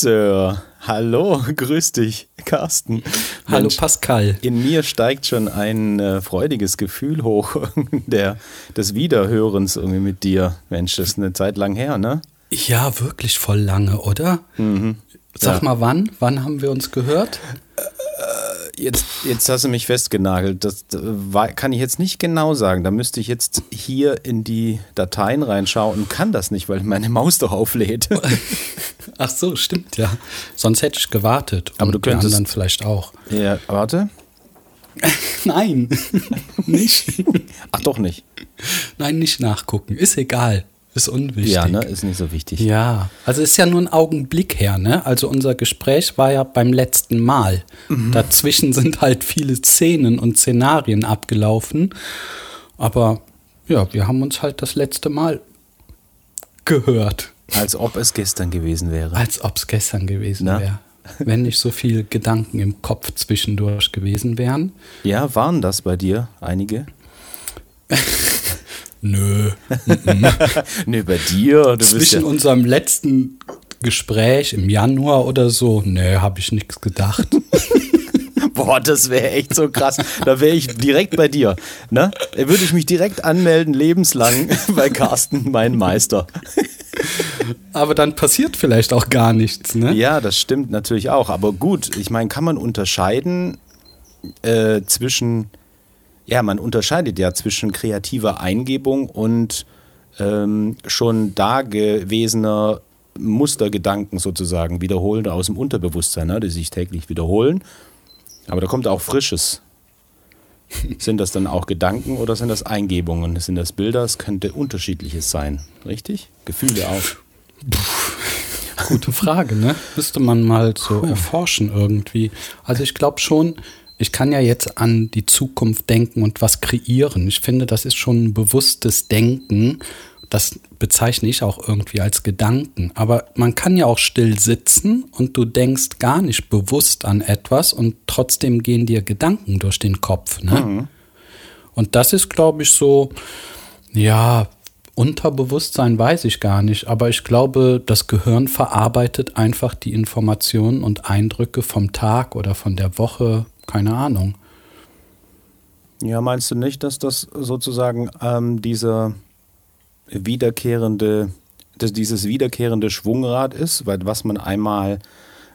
Sir. Hallo, grüß dich, Carsten. Hallo Mensch, Pascal. In mir steigt schon ein äh, freudiges Gefühl hoch der, des Wiederhörens irgendwie mit dir. Mensch, das ist eine Zeit lang her, ne? Ja, wirklich voll lange, oder? Mhm. Sag ja. mal wann? Wann haben wir uns gehört? Jetzt, jetzt hast du mich festgenagelt. Das war, kann ich jetzt nicht genau sagen. Da müsste ich jetzt hier in die Dateien reinschauen und kann das nicht, weil meine Maus doch auflädt. Ach so, stimmt ja. Sonst hätte ich gewartet. Aber du könntest dann vielleicht auch. Ja, warte. Nein, nicht. Ach doch nicht. Nein, nicht nachgucken. Ist egal. Ist unwichtig. Ja, ne? Ist nicht so wichtig. Ja. Also ist ja nur ein Augenblick her, ne? Also unser Gespräch war ja beim letzten Mal. Mhm. Dazwischen sind halt viele Szenen und Szenarien abgelaufen. Aber ja, wir haben uns halt das letzte Mal gehört. Als ob es gestern gewesen wäre. Als ob es gestern gewesen wäre. Wenn nicht so viele Gedanken im Kopf zwischendurch gewesen wären. Ja, waren das bei dir einige? Nö. Nö, bei dir. Zwischen ja unserem letzten Gespräch im Januar oder so, nö, habe ich nichts gedacht. Boah, das wäre echt so krass. Da wäre ich direkt bei dir. Ne? Da würde ich mich direkt anmelden, lebenslang bei Carsten, mein Meister. Aber dann passiert vielleicht auch gar nichts, ne? Ja, das stimmt natürlich auch. Aber gut, ich meine, kann man unterscheiden äh, zwischen ja, man unterscheidet ja zwischen kreativer Eingebung und ähm, schon dagewesener Mustergedanken sozusagen, wiederholende aus dem Unterbewusstsein, ne, die sich täglich wiederholen. Aber da kommt auch Frisches. Sind das dann auch Gedanken oder sind das Eingebungen? Sind das Bilder? Es könnte unterschiedliches sein. Richtig? Gefühle auch. Gute Frage, ne? Müsste man mal so erforschen irgendwie. Also ich glaube schon, ich kann ja jetzt an die Zukunft denken und was kreieren. Ich finde, das ist schon ein bewusstes Denken. Das bezeichne ich auch irgendwie als Gedanken. Aber man kann ja auch still sitzen und du denkst gar nicht bewusst an etwas und trotzdem gehen dir Gedanken durch den Kopf. Ne? Mhm. Und das ist, glaube ich, so, ja, Unterbewusstsein weiß ich gar nicht, aber ich glaube, das Gehirn verarbeitet einfach die Informationen und Eindrücke vom Tag oder von der Woche keine Ahnung. Ja, meinst du nicht, dass das sozusagen ähm, dieser wiederkehrende, dass dieses wiederkehrende Schwungrad ist, weil was man einmal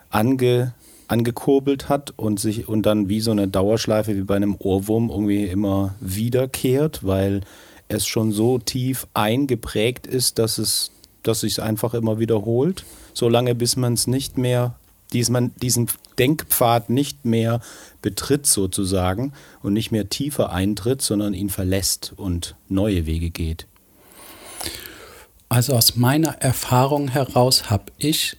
ange, angekurbelt hat und sich und dann wie so eine Dauerschleife wie bei einem Ohrwurm irgendwie immer wiederkehrt, weil es schon so tief eingeprägt ist, dass es, dass sich einfach immer wiederholt, solange bis man es nicht mehr diesen Denkpfad nicht mehr betritt sozusagen und nicht mehr tiefer eintritt, sondern ihn verlässt und neue Wege geht? Also aus meiner Erfahrung heraus habe ich,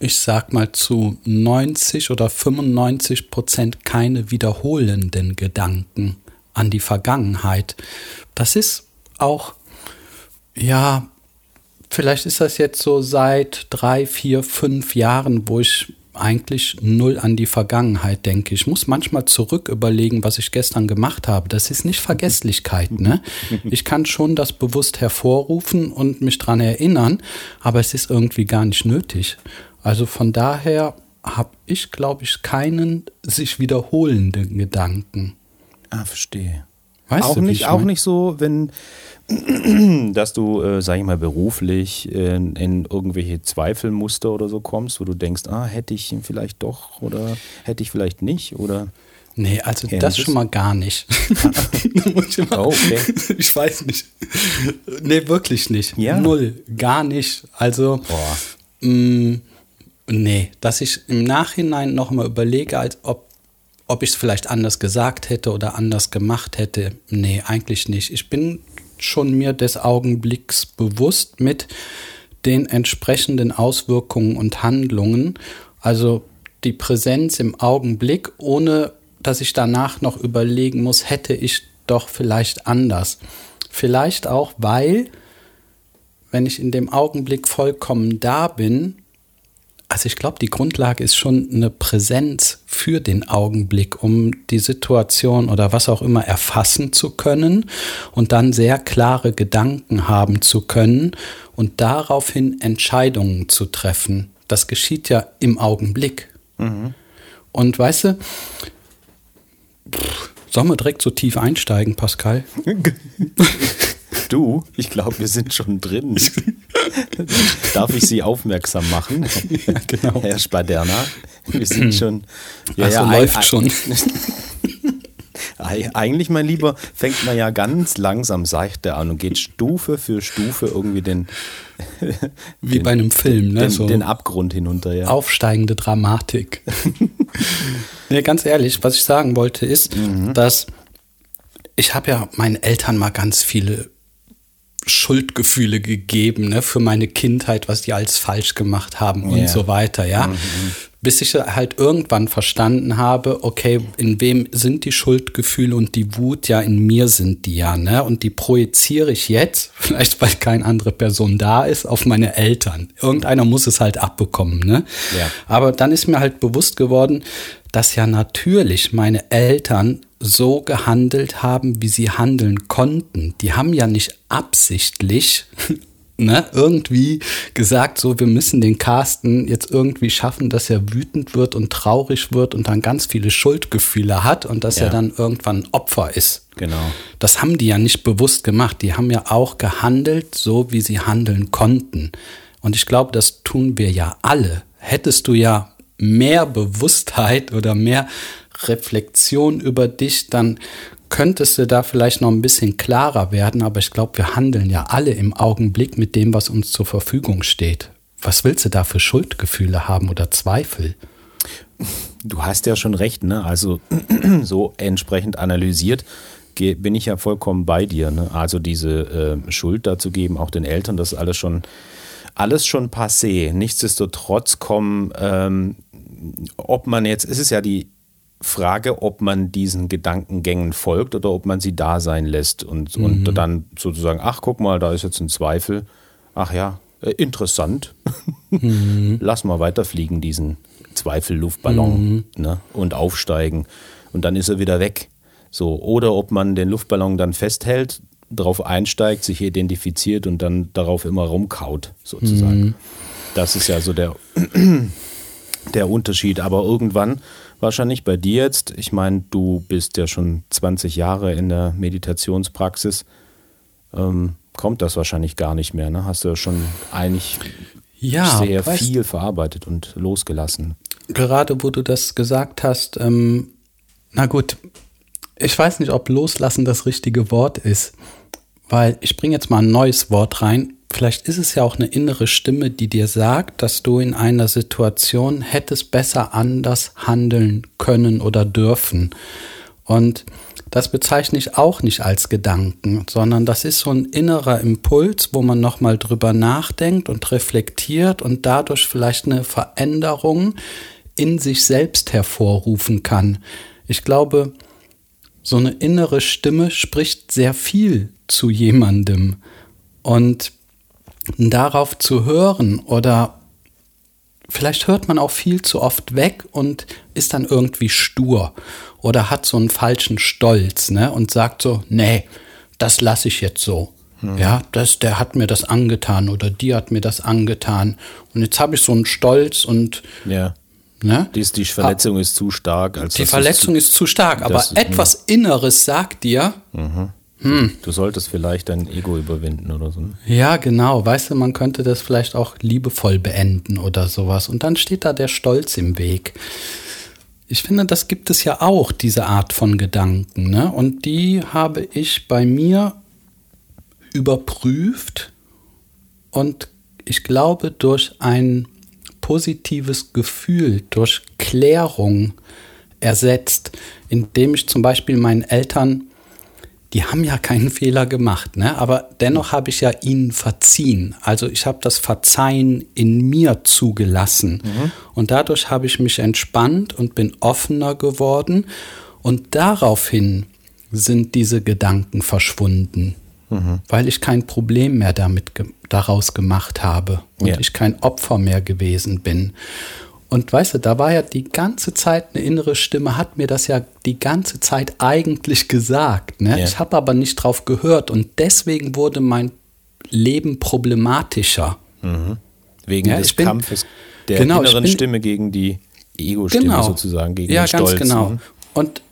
ich sag mal zu 90 oder 95 Prozent keine wiederholenden Gedanken an die Vergangenheit. Das ist auch, ja, vielleicht ist das jetzt so seit drei, vier, fünf Jahren, wo ich eigentlich null an die Vergangenheit denke. Ich muss manchmal zurück überlegen, was ich gestern gemacht habe. Das ist nicht Vergesslichkeit, ne? Ich kann schon das bewusst hervorrufen und mich dran erinnern, aber es ist irgendwie gar nicht nötig. Also von daher habe ich, glaube ich, keinen sich wiederholenden Gedanken. Ah, verstehe. Weißt auch du, nicht, auch nicht so, wenn, dass du, äh, sag ich mal, beruflich in, in, irgendwelche Zweifelmuster oder so kommst, wo du denkst, ah, hätte ich vielleicht doch oder hätte ich vielleicht nicht oder. Nee, also das schon mal gar nicht. oh, okay. Ich weiß nicht. Nee, wirklich nicht. Ja. Null. Gar nicht. Also, mh, mm, nee, dass ich im Nachhinein nochmal überlege, als ob ob ich es vielleicht anders gesagt hätte oder anders gemacht hätte. Nee, eigentlich nicht. Ich bin schon mir des Augenblicks bewusst mit den entsprechenden Auswirkungen und Handlungen. Also die Präsenz im Augenblick, ohne dass ich danach noch überlegen muss, hätte ich doch vielleicht anders. Vielleicht auch, weil, wenn ich in dem Augenblick vollkommen da bin, also ich glaube, die Grundlage ist schon eine Präsenz für den Augenblick, um die Situation oder was auch immer erfassen zu können und dann sehr klare Gedanken haben zu können und daraufhin Entscheidungen zu treffen. das geschieht ja im Augenblick. Mhm. Und weißt du, sollen wir direkt so tief einsteigen, Pascal? Du, ich glaube, wir sind schon drin. Darf ich Sie aufmerksam machen? Ja, genau. Herr Spaderna, wir sind schon. Ja, also ja, läuft schon. Eigentlich, mein Lieber, fängt man ja ganz langsam seichter an und geht Stufe für Stufe irgendwie den. Wie den, bei einem Film, ne? Den, so den Abgrund hinunter, ja. Aufsteigende Dramatik. nee, ganz ehrlich, was ich sagen wollte, ist, mhm. dass ich habe ja meinen Eltern mal ganz viele Schuldgefühle gegeben, ne, für meine Kindheit, was die alles falsch gemacht haben und yeah. so weiter, ja. Mhm bis ich halt irgendwann verstanden habe, okay, in wem sind die Schuldgefühle und die Wut? Ja, in mir sind die ja, ne? Und die projiziere ich jetzt, vielleicht weil keine andere Person da ist, auf meine Eltern. Irgendeiner muss es halt abbekommen, ne? Ja. Aber dann ist mir halt bewusst geworden, dass ja natürlich meine Eltern so gehandelt haben, wie sie handeln konnten. Die haben ja nicht absichtlich ne, irgendwie gesagt, so, wir müssen den Carsten jetzt irgendwie schaffen, dass er wütend wird und traurig wird und dann ganz viele Schuldgefühle hat und dass ja. er dann irgendwann Opfer ist. Genau. Das haben die ja nicht bewusst gemacht. Die haben ja auch gehandelt, so wie sie handeln konnten. Und ich glaube, das tun wir ja alle. Hättest du ja mehr Bewusstheit oder mehr Reflexion über dich, dann könntest du da vielleicht noch ein bisschen klarer werden, aber ich glaube, wir handeln ja alle im Augenblick mit dem, was uns zur Verfügung steht. Was willst du da für Schuldgefühle haben oder Zweifel? Du hast ja schon recht, ne? Also so entsprechend analysiert bin ich ja vollkommen bei dir. Ne? Also diese äh, Schuld dazu geben, auch den Eltern, das ist alles schon alles schon passé. Nichtsdestotrotz kommen, ähm, ob man jetzt, es ist ja die Frage, ob man diesen Gedankengängen folgt oder ob man sie da sein lässt und, mhm. und dann sozusagen, ach guck mal, da ist jetzt ein Zweifel. Ach ja, äh, interessant. Mhm. Lass mal weiterfliegen, diesen Zweifelluftballon mhm. ne, und aufsteigen. Und dann ist er wieder weg. So, oder ob man den Luftballon dann festhält, darauf einsteigt, sich identifiziert und dann darauf immer rumkaut, sozusagen. Mhm. Das ist ja so der, der Unterschied. Aber irgendwann wahrscheinlich bei dir jetzt. Ich meine, du bist ja schon 20 Jahre in der Meditationspraxis. Ähm, kommt das wahrscheinlich gar nicht mehr. Ne? Hast du ja schon eigentlich ja, sehr viel verarbeitet und losgelassen. Gerade wo du das gesagt hast, ähm, na gut, ich weiß nicht, ob loslassen das richtige Wort ist, weil ich bringe jetzt mal ein neues Wort rein vielleicht ist es ja auch eine innere Stimme, die dir sagt, dass du in einer Situation hättest besser anders handeln können oder dürfen. Und das bezeichne ich auch nicht als Gedanken, sondern das ist so ein innerer Impuls, wo man nochmal drüber nachdenkt und reflektiert und dadurch vielleicht eine Veränderung in sich selbst hervorrufen kann. Ich glaube, so eine innere Stimme spricht sehr viel zu jemandem. Und darauf zu hören oder vielleicht hört man auch viel zu oft weg und ist dann irgendwie stur oder hat so einen falschen Stolz, ne, und sagt so, nee, das lasse ich jetzt so. Hm. Ja, das, der hat mir das angetan oder die hat mir das angetan. Und jetzt habe ich so einen Stolz und ja. Ne? Dies, die Verletzung ah, ist zu stark. Als die Verletzung ist zu stark, aber etwas Inneres sagt dir, mhm. Hm. Du solltest vielleicht dein Ego überwinden oder so. Ne? Ja, genau. Weißt du, man könnte das vielleicht auch liebevoll beenden oder sowas. Und dann steht da der Stolz im Weg. Ich finde, das gibt es ja auch, diese Art von Gedanken. Ne? Und die habe ich bei mir überprüft und ich glaube, durch ein positives Gefühl, durch Klärung ersetzt, indem ich zum Beispiel meinen Eltern die haben ja keinen Fehler gemacht, ne? aber dennoch habe ich ja ihnen verziehen. Also ich habe das Verzeihen in mir zugelassen. Mhm. Und dadurch habe ich mich entspannt und bin offener geworden. Und daraufhin sind diese Gedanken verschwunden, mhm. weil ich kein Problem mehr damit ge daraus gemacht habe und ja. ich kein Opfer mehr gewesen bin. Und weißt du, da war ja die ganze Zeit eine innere Stimme, hat mir das ja die ganze Zeit eigentlich gesagt. Ne? Ja. Ich habe aber nicht drauf gehört und deswegen wurde mein Leben problematischer. Mhm. Wegen ja, des bin, Kampfes. der genau, inneren Stimme gegen die Ego-Stimme genau. sozusagen, gegen ja, den Stolz. Ja, ganz genau. Mhm. Und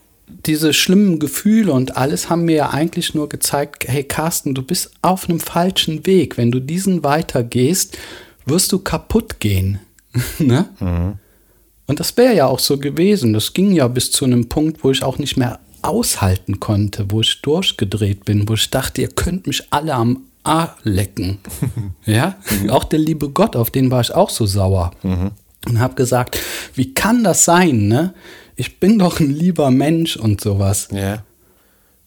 diese schlimmen Gefühle und alles haben mir ja eigentlich nur gezeigt, hey Carsten, du bist auf einem falschen Weg. Wenn du diesen weitergehst, wirst du kaputt gehen. ne? Mhm. Und das wäre ja auch so gewesen. Das ging ja bis zu einem Punkt, wo ich auch nicht mehr aushalten konnte, wo ich durchgedreht bin, wo ich dachte, ihr könnt mich alle am A lecken. ja, mhm. auch der liebe Gott, auf den war ich auch so sauer. Mhm. Und habe gesagt, wie kann das sein, ne? Ich bin doch ein lieber Mensch und sowas. Ja.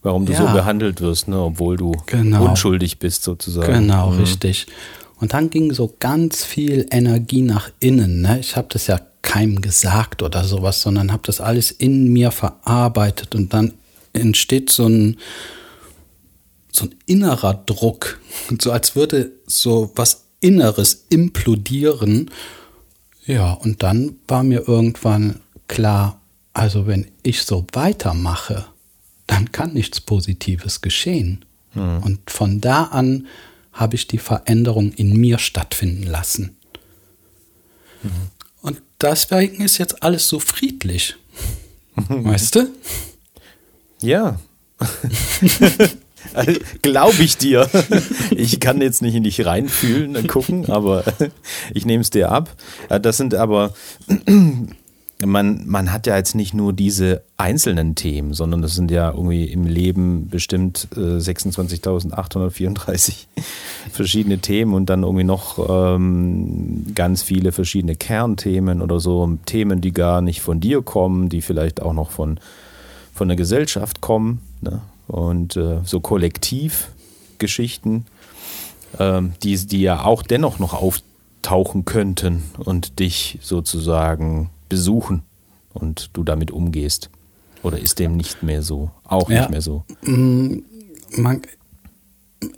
Warum du ja. so behandelt wirst, ne? obwohl du genau. unschuldig bist, sozusagen. Genau, mhm. richtig. Und dann ging so ganz viel Energie nach innen. Ne? Ich habe das ja keinem gesagt oder sowas, sondern habe das alles in mir verarbeitet und dann entsteht so ein, so ein innerer Druck, so als würde so was Inneres implodieren. Ja, und dann war mir irgendwann klar, also wenn ich so weitermache, dann kann nichts Positives geschehen. Mhm. Und von da an habe ich die Veränderung in mir stattfinden lassen. Mhm. Und deswegen ist jetzt alles so friedlich. weißt du? Ja. Also, Glaube ich dir. Ich kann jetzt nicht in dich reinfühlen und gucken, aber ich nehme es dir ab. Das sind aber man, man hat ja jetzt nicht nur diese einzelnen Themen, sondern das sind ja irgendwie im Leben bestimmt äh, 26.834 verschiedene Themen und dann irgendwie noch ähm, ganz viele verschiedene Kernthemen oder so, Themen, die gar nicht von dir kommen, die vielleicht auch noch von, von der Gesellschaft kommen ne? und äh, so Kollektivgeschichten, äh, die, die ja auch dennoch noch auftauchen könnten und dich sozusagen besuchen und du damit umgehst? Oder ist dem nicht mehr so? Auch ja, nicht mehr so? Mm, man,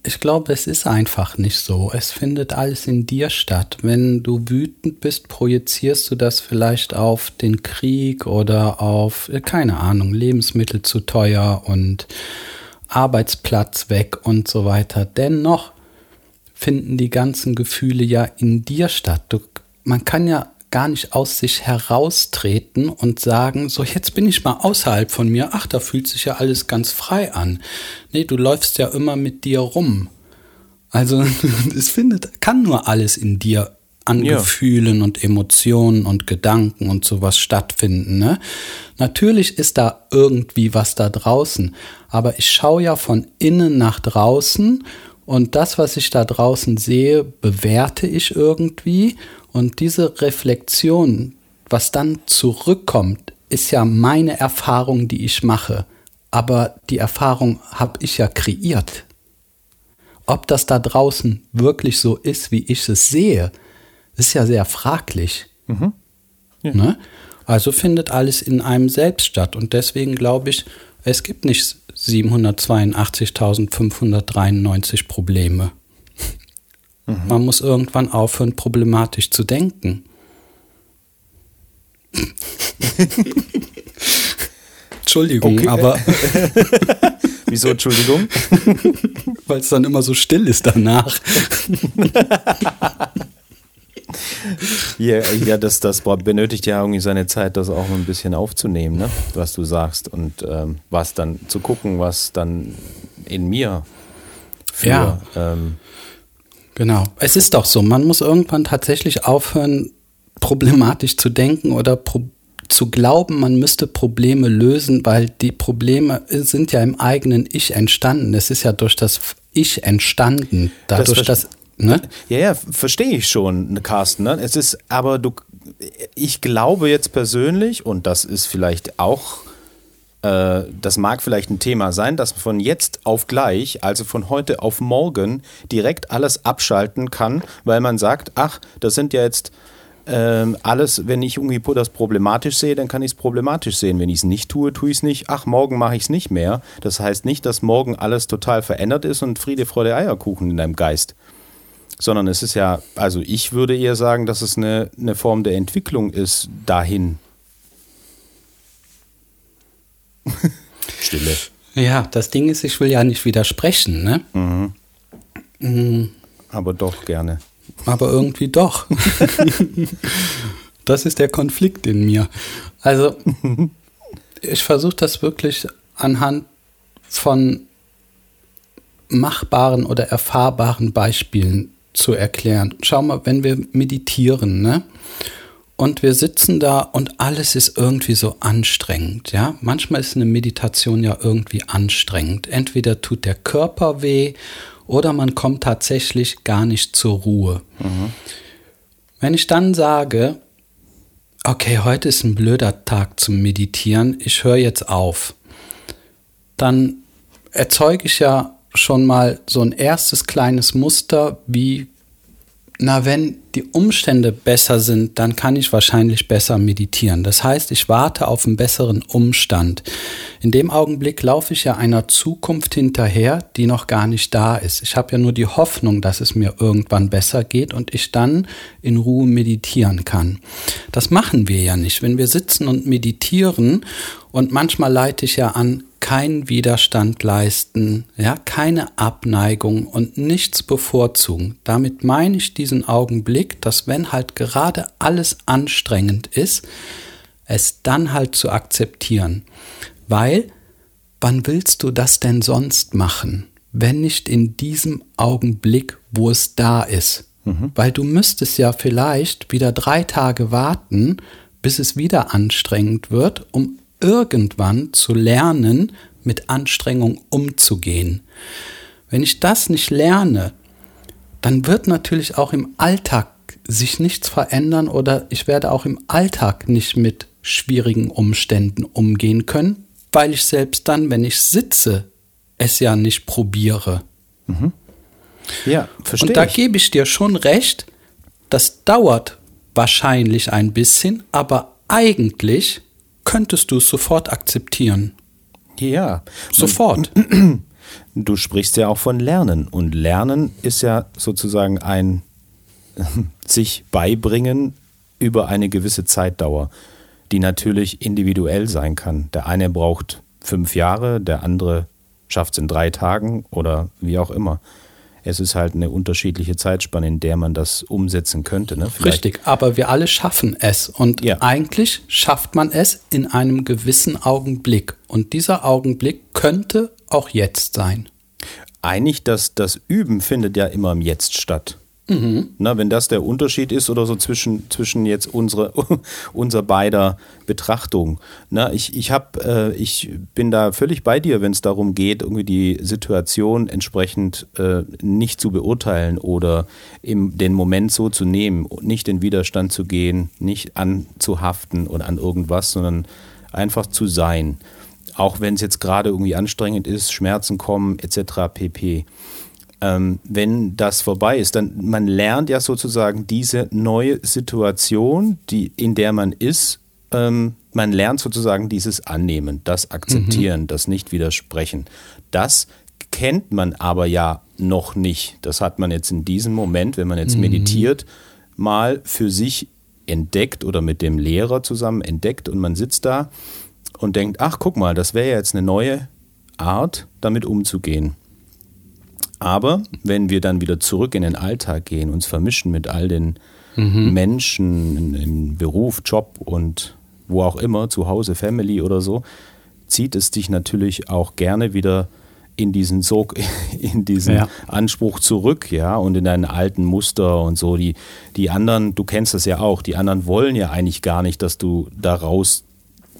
ich glaube, es ist einfach nicht so. Es findet alles in dir statt. Wenn du wütend bist, projizierst du das vielleicht auf den Krieg oder auf, äh, keine Ahnung, Lebensmittel zu teuer und Arbeitsplatz weg und so weiter. Dennoch finden die ganzen Gefühle ja in dir statt. Du, man kann ja gar nicht aus sich heraustreten und sagen, so jetzt bin ich mal außerhalb von mir, ach, da fühlt sich ja alles ganz frei an. Nee, du läufst ja immer mit dir rum. Also es findet, kann nur alles in dir an ja. Gefühlen und Emotionen und Gedanken und sowas stattfinden. Ne? Natürlich ist da irgendwie was da draußen, aber ich schaue ja von innen nach draußen und das, was ich da draußen sehe, bewerte ich irgendwie und diese Reflexion, was dann zurückkommt, ist ja meine Erfahrung, die ich mache. Aber die Erfahrung habe ich ja kreiert. Ob das da draußen wirklich so ist, wie ich es sehe, ist ja sehr fraglich. Mhm. Ja. Ne? Also findet alles in einem selbst statt. Und deswegen glaube ich, es gibt nicht 782.593 Probleme. Mhm. Man muss irgendwann aufhören, problematisch zu denken. Entschuldigung, okay. aber. Wieso Entschuldigung? Weil es dann immer so still ist danach. ja, ja das, das benötigt ja irgendwie seine Zeit, das auch ein bisschen aufzunehmen, ne? was du sagst. Und ähm, was dann zu gucken, was dann in mir für ja. ähm, Genau. Es ist doch so, man muss irgendwann tatsächlich aufhören, problematisch zu denken oder pro zu glauben, man müsste Probleme lösen, weil die Probleme sind ja im eigenen Ich entstanden. Es ist ja durch das Ich entstanden. Dadurch, das, dass. Ne? Ja, ja, verstehe ich schon, Carsten. Ne? Es ist, aber du, ich glaube jetzt persönlich, und das ist vielleicht auch äh, das mag vielleicht ein Thema sein, dass man von jetzt auf gleich, also von heute auf morgen, direkt alles abschalten kann, weil man sagt, ach, das sind ja jetzt ähm, alles, wenn ich irgendwie das problematisch sehe, dann kann ich es problematisch sehen. Wenn ich es nicht tue, tue ich es nicht. Ach, morgen mache ich es nicht mehr. Das heißt nicht, dass morgen alles total verändert ist und Friede, Freude, Eierkuchen in deinem Geist. Sondern es ist ja, also ich würde eher sagen, dass es eine, eine Form der Entwicklung ist dahin. Stille. Ja, das Ding ist, ich will ja nicht widersprechen, ne? Mhm. Mhm. Aber doch gerne. aber irgendwie doch. das ist der Konflikt in mir. Also, ich versuche das wirklich anhand von machbaren oder erfahrbaren Beispielen zu erklären. Schau mal, wenn wir meditieren, ne? Und wir sitzen da und alles ist irgendwie so anstrengend, ja? Manchmal ist eine Meditation ja irgendwie anstrengend. Entweder tut der Körper weh oder man kommt tatsächlich gar nicht zur Ruhe. Mhm. Wenn ich dann sage, okay, heute ist ein blöder Tag zum Meditieren, ich höre jetzt auf, dann erzeuge ich ja schon mal so ein erstes kleines Muster, wie na, wenn die Umstände besser sind, dann kann ich wahrscheinlich besser meditieren. Das heißt, ich warte auf einen besseren Umstand. In dem Augenblick laufe ich ja einer Zukunft hinterher, die noch gar nicht da ist. Ich habe ja nur die Hoffnung, dass es mir irgendwann besser geht und ich dann in Ruhe meditieren kann. Das machen wir ja nicht. Wenn wir sitzen und meditieren und manchmal leite ich ja an, keinen Widerstand leisten, ja, keine Abneigung und nichts bevorzugen. Damit meine ich diesen Augenblick, dass wenn halt gerade alles anstrengend ist, es dann halt zu akzeptieren. Weil, wann willst du das denn sonst machen, wenn nicht in diesem Augenblick, wo es da ist? Mhm. Weil du müsstest ja vielleicht wieder drei Tage warten, bis es wieder anstrengend wird, um irgendwann zu lernen, mit Anstrengung umzugehen. Wenn ich das nicht lerne, dann wird natürlich auch im Alltag sich nichts verändern oder ich werde auch im Alltag nicht mit schwierigen Umständen umgehen können, weil ich selbst dann, wenn ich sitze, es ja nicht probiere. Mhm. Ja, verstehe. Und da ich. gebe ich dir schon recht, das dauert wahrscheinlich ein bisschen, aber eigentlich könntest du es sofort akzeptieren. Ja, sofort. Du sprichst ja auch von Lernen und Lernen ist ja sozusagen ein sich beibringen über eine gewisse Zeitdauer, die natürlich individuell sein kann. Der eine braucht fünf Jahre, der andere schafft es in drei Tagen oder wie auch immer es ist halt eine unterschiedliche Zeitspanne, in der man das umsetzen könnte. Ne? Richtig, aber wir alle schaffen es. Und ja. eigentlich schafft man es in einem gewissen Augenblick. Und dieser Augenblick könnte auch jetzt sein. Eigentlich, dass das Üben findet ja immer im Jetzt statt. Mhm. Na, wenn das der Unterschied ist oder so zwischen, zwischen jetzt unsere, unser beider Betrachtung. Na, ich, ich, hab, äh, ich bin da völlig bei dir, wenn es darum geht, irgendwie die Situation entsprechend äh, nicht zu beurteilen oder im, den Moment so zu nehmen, nicht in Widerstand zu gehen, nicht anzuhaften oder an irgendwas, sondern einfach zu sein. Auch wenn es jetzt gerade irgendwie anstrengend ist, Schmerzen kommen etc. pp ähm, wenn das vorbei ist, dann man lernt ja sozusagen diese neue Situation, die, in der man ist, ähm, man lernt sozusagen dieses Annehmen, das Akzeptieren, mhm. das Nicht-Widersprechen. Das kennt man aber ja noch nicht. Das hat man jetzt in diesem Moment, wenn man jetzt mhm. meditiert, mal für sich entdeckt oder mit dem Lehrer zusammen entdeckt und man sitzt da und denkt, ach guck mal, das wäre jetzt eine neue Art, damit umzugehen. Aber wenn wir dann wieder zurück in den Alltag gehen, uns vermischen mit all den mhm. Menschen im Beruf, Job und wo auch immer, zu Hause, Family oder so, zieht es dich natürlich auch gerne wieder in diesen Sog, in diesen ja. Anspruch zurück, ja, und in deinen alten Muster und so. Die, die anderen, du kennst das ja auch, die anderen wollen ja eigentlich gar nicht, dass du daraus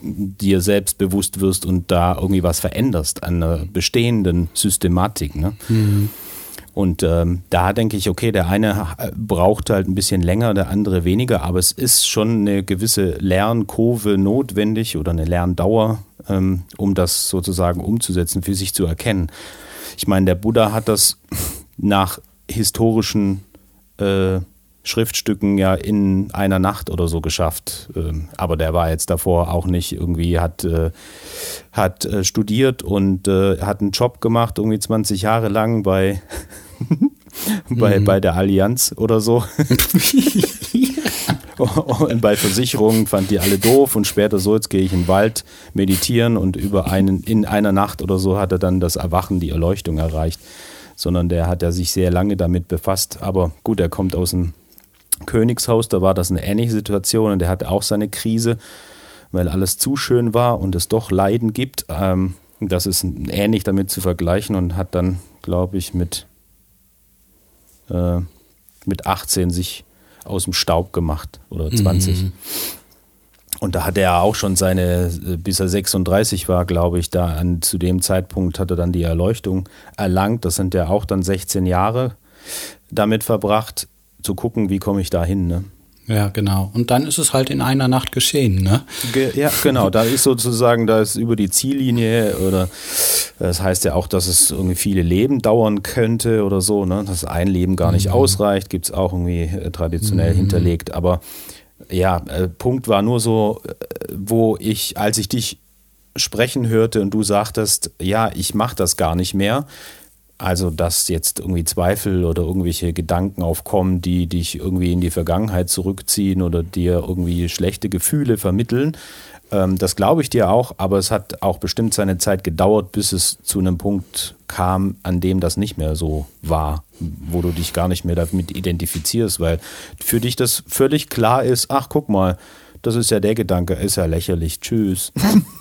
dir selbst bewusst wirst und da irgendwie was veränderst an einer bestehenden Systematik. Ne? Mhm. Und ähm, da denke ich, okay, der eine braucht halt ein bisschen länger, der andere weniger, aber es ist schon eine gewisse Lernkurve notwendig oder eine Lerndauer, ähm, um das sozusagen umzusetzen, für sich zu erkennen. Ich meine, der Buddha hat das nach historischen äh, Schriftstücken ja in einer Nacht oder so geschafft. Ähm, aber der war jetzt davor auch nicht irgendwie, hat, äh, hat äh, studiert und äh, hat einen Job gemacht, irgendwie 20 Jahre lang bei, bei, mhm. bei der Allianz oder so. und bei Versicherungen fand die alle doof und später so, jetzt gehe ich in den Wald meditieren und über einen, in einer Nacht oder so hat er dann das Erwachen, die Erleuchtung erreicht sondern der hat ja sich sehr lange damit befasst. Aber gut, er kommt aus dem Königshaus, da war das eine ähnliche Situation und der hatte auch seine Krise, weil alles zu schön war und es doch Leiden gibt. Ähm, das ist ähnlich damit zu vergleichen und hat dann, glaube ich, mit, äh, mit 18 sich aus dem Staub gemacht oder 20. Mhm. Und da hatte er auch schon seine, bis er 36 war, glaube ich, da an, zu dem Zeitpunkt hat er dann die Erleuchtung erlangt. Das sind ja auch dann 16 Jahre damit verbracht, zu gucken, wie komme ich da hin. Ne? Ja, genau. Und dann ist es halt in einer Nacht geschehen, ne? Ge ja, genau. Da ist sozusagen, da ist über die Ziellinie oder das heißt ja auch, dass es irgendwie viele Leben dauern könnte oder so, ne? Dass ein Leben gar nicht mhm. ausreicht, gibt es auch irgendwie äh, traditionell mhm. hinterlegt. Aber ja, äh, Punkt war nur so, äh, wo ich, als ich dich sprechen hörte und du sagtest, ja, ich mache das gar nicht mehr, also, dass jetzt irgendwie Zweifel oder irgendwelche Gedanken aufkommen, die dich irgendwie in die Vergangenheit zurückziehen oder dir irgendwie schlechte Gefühle vermitteln. Ähm, das glaube ich dir auch, aber es hat auch bestimmt seine Zeit gedauert, bis es zu einem Punkt kam, an dem das nicht mehr so war, wo du dich gar nicht mehr damit identifizierst, weil für dich das völlig klar ist, ach guck mal, das ist ja der Gedanke, ist ja lächerlich, tschüss.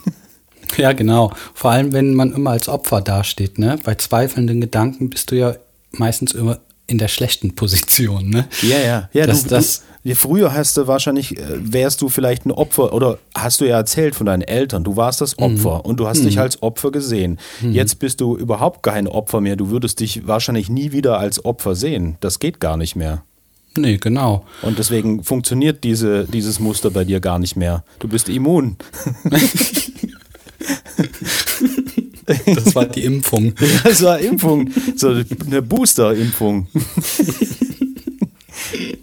Ja, genau. Vor allem, wenn man immer als Opfer dasteht, ne? Bei zweifelnden Gedanken bist du ja meistens immer in der schlechten Position, ne? Ja, ja. ja das, du, das, du, früher hast du wahrscheinlich, äh, wärst du vielleicht ein Opfer oder hast du ja erzählt von deinen Eltern, du warst das Opfer mhm. und du hast mhm. dich als Opfer gesehen. Mhm. Jetzt bist du überhaupt kein Opfer mehr. Du würdest dich wahrscheinlich nie wieder als Opfer sehen. Das geht gar nicht mehr. Nee, genau. Und deswegen funktioniert diese, dieses Muster bei dir gar nicht mehr. Du bist immun. Das war die Impfung. das war Impfung. So eine Booster-Impfung.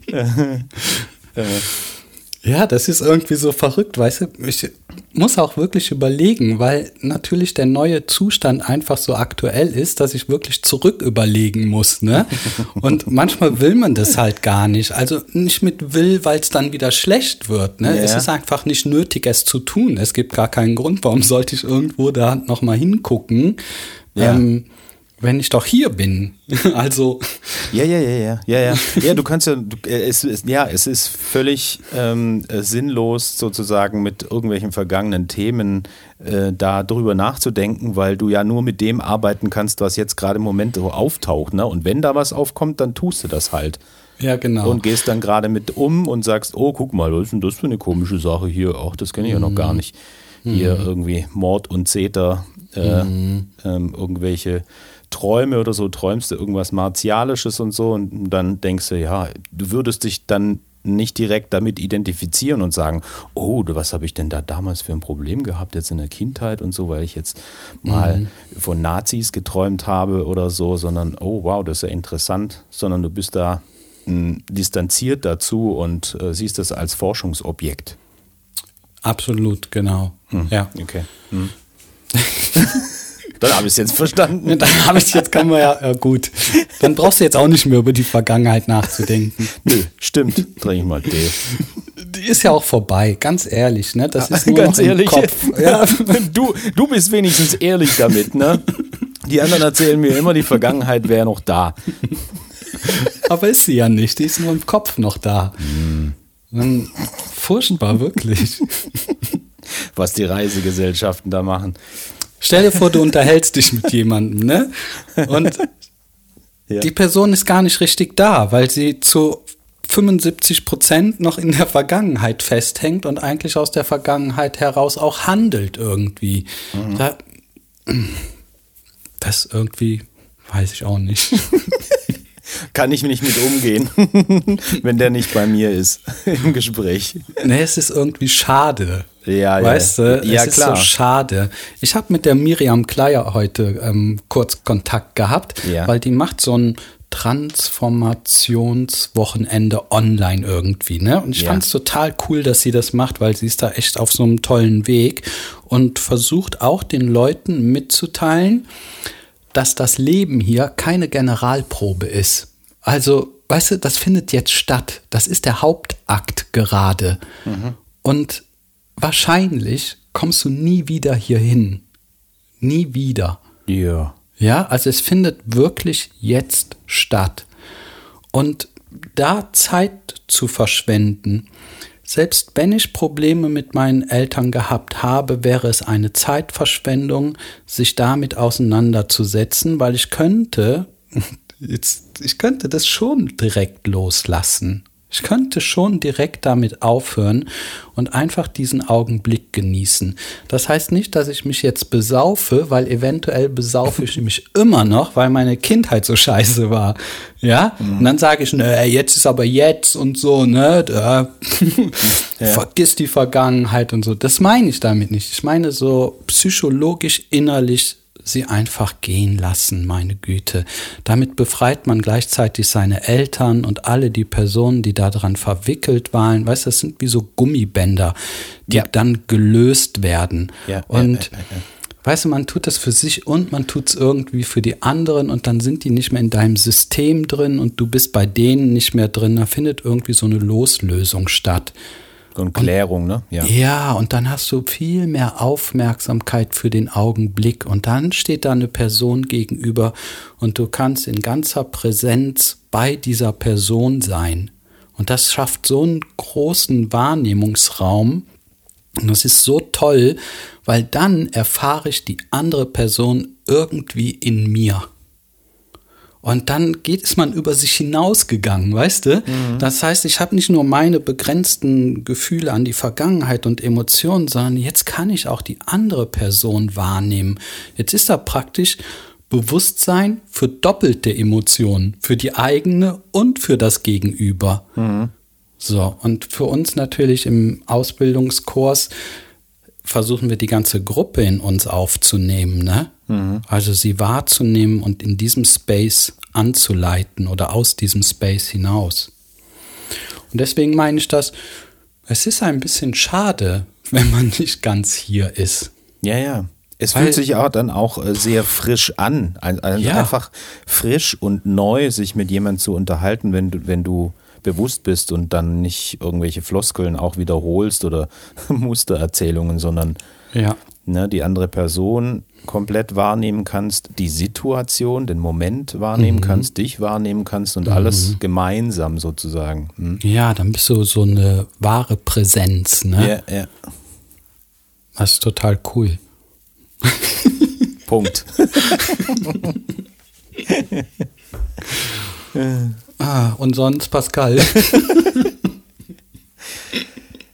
Ja, das ist irgendwie so verrückt, weißt du? Ich muss auch wirklich überlegen, weil natürlich der neue Zustand einfach so aktuell ist, dass ich wirklich zurück überlegen muss, ne? Und manchmal will man das halt gar nicht. Also nicht mit will, weil es dann wieder schlecht wird, ne? Ja. Es ist einfach nicht nötig, es zu tun. Es gibt gar keinen Grund, warum sollte ich irgendwo da nochmal hingucken. Ja. Ähm, wenn ich doch hier bin. also. Ja, ja, ja, ja, ja, ja. Ja, du kannst ja, du, äh, es, es, ja, es ist völlig ähm, äh, sinnlos, sozusagen mit irgendwelchen vergangenen Themen äh, da drüber nachzudenken, weil du ja nur mit dem arbeiten kannst, was jetzt gerade im Moment so auftaucht. Ne? Und wenn da was aufkommt, dann tust du das halt. Ja, genau. Und gehst dann gerade mit um und sagst, oh, guck mal, was ist denn das für eine komische Sache hier? Ach, das kenne ich ja noch gar mhm. nicht. Hier mhm. irgendwie Mord und Zeter, äh, mhm. ähm, irgendwelche Träume oder so, träumst du irgendwas Martialisches und so und dann denkst du, ja, du würdest dich dann nicht direkt damit identifizieren und sagen, oh, was habe ich denn da damals für ein Problem gehabt jetzt in der Kindheit und so, weil ich jetzt mal mhm. von Nazis geträumt habe oder so, sondern oh, wow, das ist ja interessant, sondern du bist da mh, hm, distanziert dazu und äh, siehst das als Forschungsobjekt. Absolut, genau. Hm. Ja. Okay. Hm. Dann habe ich es jetzt verstanden. Dann habe ich es jetzt, kann man ja, ja, gut. Dann brauchst du jetzt auch nicht mehr über die Vergangenheit nachzudenken. Nö, stimmt. Trinke ich mal Tee. Die ist ja auch vorbei, ganz ehrlich, ne? Das ist nur ganz ehrlich. Kopf. Ja. Du, du bist wenigstens ehrlich damit, ne? Die anderen erzählen mir immer, die Vergangenheit wäre noch da. Aber ist sie ja nicht, die ist nur im Kopf noch da. Hm. Furchtbar, wirklich. Was die Reisegesellschaften da machen. Stell dir vor, du unterhältst dich mit jemandem, ne? Und ja. die Person ist gar nicht richtig da, weil sie zu 75 Prozent noch in der Vergangenheit festhängt und eigentlich aus der Vergangenheit heraus auch handelt irgendwie. Mhm. Da, das irgendwie weiß ich auch nicht. Kann ich nicht mit umgehen, wenn der nicht bei mir ist im Gespräch. Nee, es ist irgendwie schade. Ja, weißt ja. du, ja, es klar. ist so schade. Ich habe mit der Miriam Kleier heute ähm, kurz Kontakt gehabt, ja. weil die macht so ein Transformationswochenende online irgendwie, ne? Und ich ja. fand es total cool, dass sie das macht, weil sie ist da echt auf so einem tollen Weg und versucht auch den Leuten mitzuteilen, dass das Leben hier keine Generalprobe ist. Also, weißt du, das findet jetzt statt. Das ist der Hauptakt gerade. Mhm. Und wahrscheinlich kommst du nie wieder hierhin. Nie wieder. Ja. Ja, also es findet wirklich jetzt statt. Und da Zeit zu verschwenden, selbst wenn ich Probleme mit meinen Eltern gehabt habe, wäre es eine Zeitverschwendung, sich damit auseinanderzusetzen, weil ich könnte, jetzt, ich könnte das schon direkt loslassen. Ich könnte schon direkt damit aufhören und einfach diesen Augenblick genießen. Das heißt nicht, dass ich mich jetzt besaufe, weil eventuell besaufe ich mich immer noch, weil meine Kindheit so scheiße war. Ja? Mhm. Und dann sage ich, ne, jetzt ist aber jetzt und so, ne? Ja. Vergiss die Vergangenheit und so. Das meine ich damit nicht. Ich meine so psychologisch innerlich sie einfach gehen lassen, meine Güte. Damit befreit man gleichzeitig seine Eltern und alle die Personen, die daran verwickelt waren. Weißt du, das sind wie so Gummibänder, die ja. dann gelöst werden. Ja, und ja, weißt du, man tut das für sich und man tut es irgendwie für die anderen und dann sind die nicht mehr in deinem System drin und du bist bei denen nicht mehr drin. Da findet irgendwie so eine Loslösung statt. Und Klärung, und, ne? Ja. ja, und dann hast du viel mehr Aufmerksamkeit für den Augenblick. Und dann steht da eine Person gegenüber und du kannst in ganzer Präsenz bei dieser Person sein. Und das schafft so einen großen Wahrnehmungsraum. Und das ist so toll, weil dann erfahre ich die andere Person irgendwie in mir. Und dann geht, ist man über sich hinausgegangen, weißt du? Mhm. Das heißt, ich habe nicht nur meine begrenzten Gefühle an die Vergangenheit und Emotionen, sondern jetzt kann ich auch die andere Person wahrnehmen. Jetzt ist da praktisch Bewusstsein für doppelte Emotionen, für die eigene und für das Gegenüber. Mhm. So, und für uns natürlich im Ausbildungskurs versuchen wir die ganze Gruppe in uns aufzunehmen, ne? Mhm. Also sie wahrzunehmen und in diesem Space anzuleiten oder aus diesem Space hinaus. Und deswegen meine ich das, es ist ein bisschen schade, wenn man nicht ganz hier ist. Ja, ja. Es Weil, fühlt sich auch dann auch äh, sehr frisch an. ja. Einfach frisch und neu, sich mit jemandem zu unterhalten, wenn du, wenn du bewusst bist und dann nicht irgendwelche Floskeln auch wiederholst oder Mustererzählungen, sondern ja. Ne, die andere Person komplett wahrnehmen kannst, die Situation, den Moment wahrnehmen mhm. kannst, dich wahrnehmen kannst und mhm. alles gemeinsam sozusagen. Hm? Ja, dann bist du so eine wahre Präsenz, ne? Ja, ja. Das ist total cool. Punkt. ah, und sonst Pascal.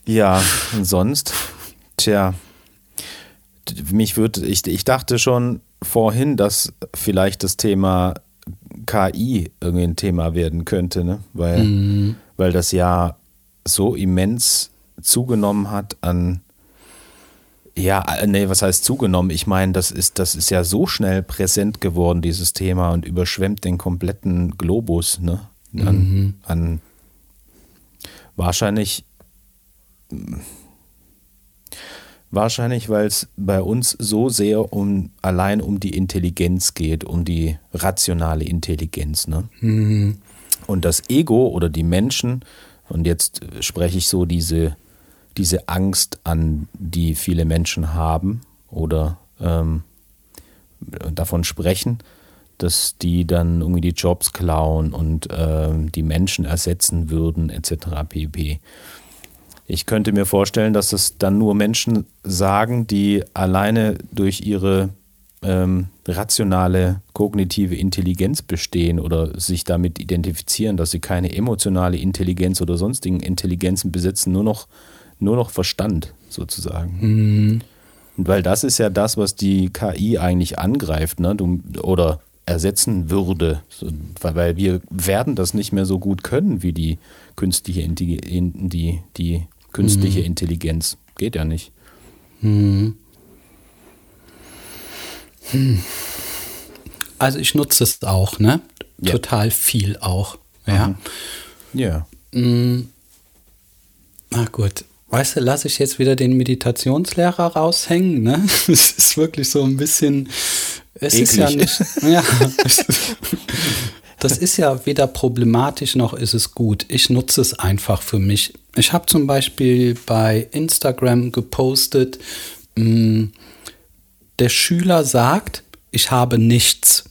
ja, und sonst, tja, mich würde, ich, ich dachte schon vorhin, dass vielleicht das Thema KI irgendwie ein Thema werden könnte, ne? weil, mhm. weil das ja so immens zugenommen hat an, ja, nee, was heißt zugenommen? Ich meine, das ist, das ist ja so schnell präsent geworden, dieses Thema, und überschwemmt den kompletten Globus, ne? An, mhm. an wahrscheinlich Wahrscheinlich, weil es bei uns so sehr um allein um die Intelligenz geht, um die rationale Intelligenz. Ne? Mhm. Und das Ego oder die Menschen, und jetzt spreche ich so diese, diese Angst an, die viele Menschen haben oder ähm, davon sprechen, dass die dann irgendwie die Jobs klauen und ähm, die Menschen ersetzen würden, etc. pp. Ich könnte mir vorstellen, dass das dann nur Menschen sagen, die alleine durch ihre ähm, rationale kognitive Intelligenz bestehen oder sich damit identifizieren, dass sie keine emotionale Intelligenz oder sonstigen Intelligenzen besitzen, nur noch, nur noch Verstand sozusagen. Mhm. Und weil das ist ja das, was die KI eigentlich angreift, ne? Du, oder ersetzen würde, weil wir werden das nicht mehr so gut können wie die künstliche Intelligenz, die, die künstliche mhm. Intelligenz. Geht ja nicht. Mhm. Hm. Also ich nutze es auch, ne? Ja. Total viel auch. Ja. Mhm. Ja. Mhm. Na gut. Weißt du, lasse ich jetzt wieder den Meditationslehrer raushängen, ne? Es ist wirklich so ein bisschen. Es Eklig. ist ja nicht. Ja. Das ist ja weder problematisch noch ist es gut. Ich nutze es einfach für mich. Ich habe zum Beispiel bei Instagram gepostet, mh, mm, der Schüler sagt, ich habe nichts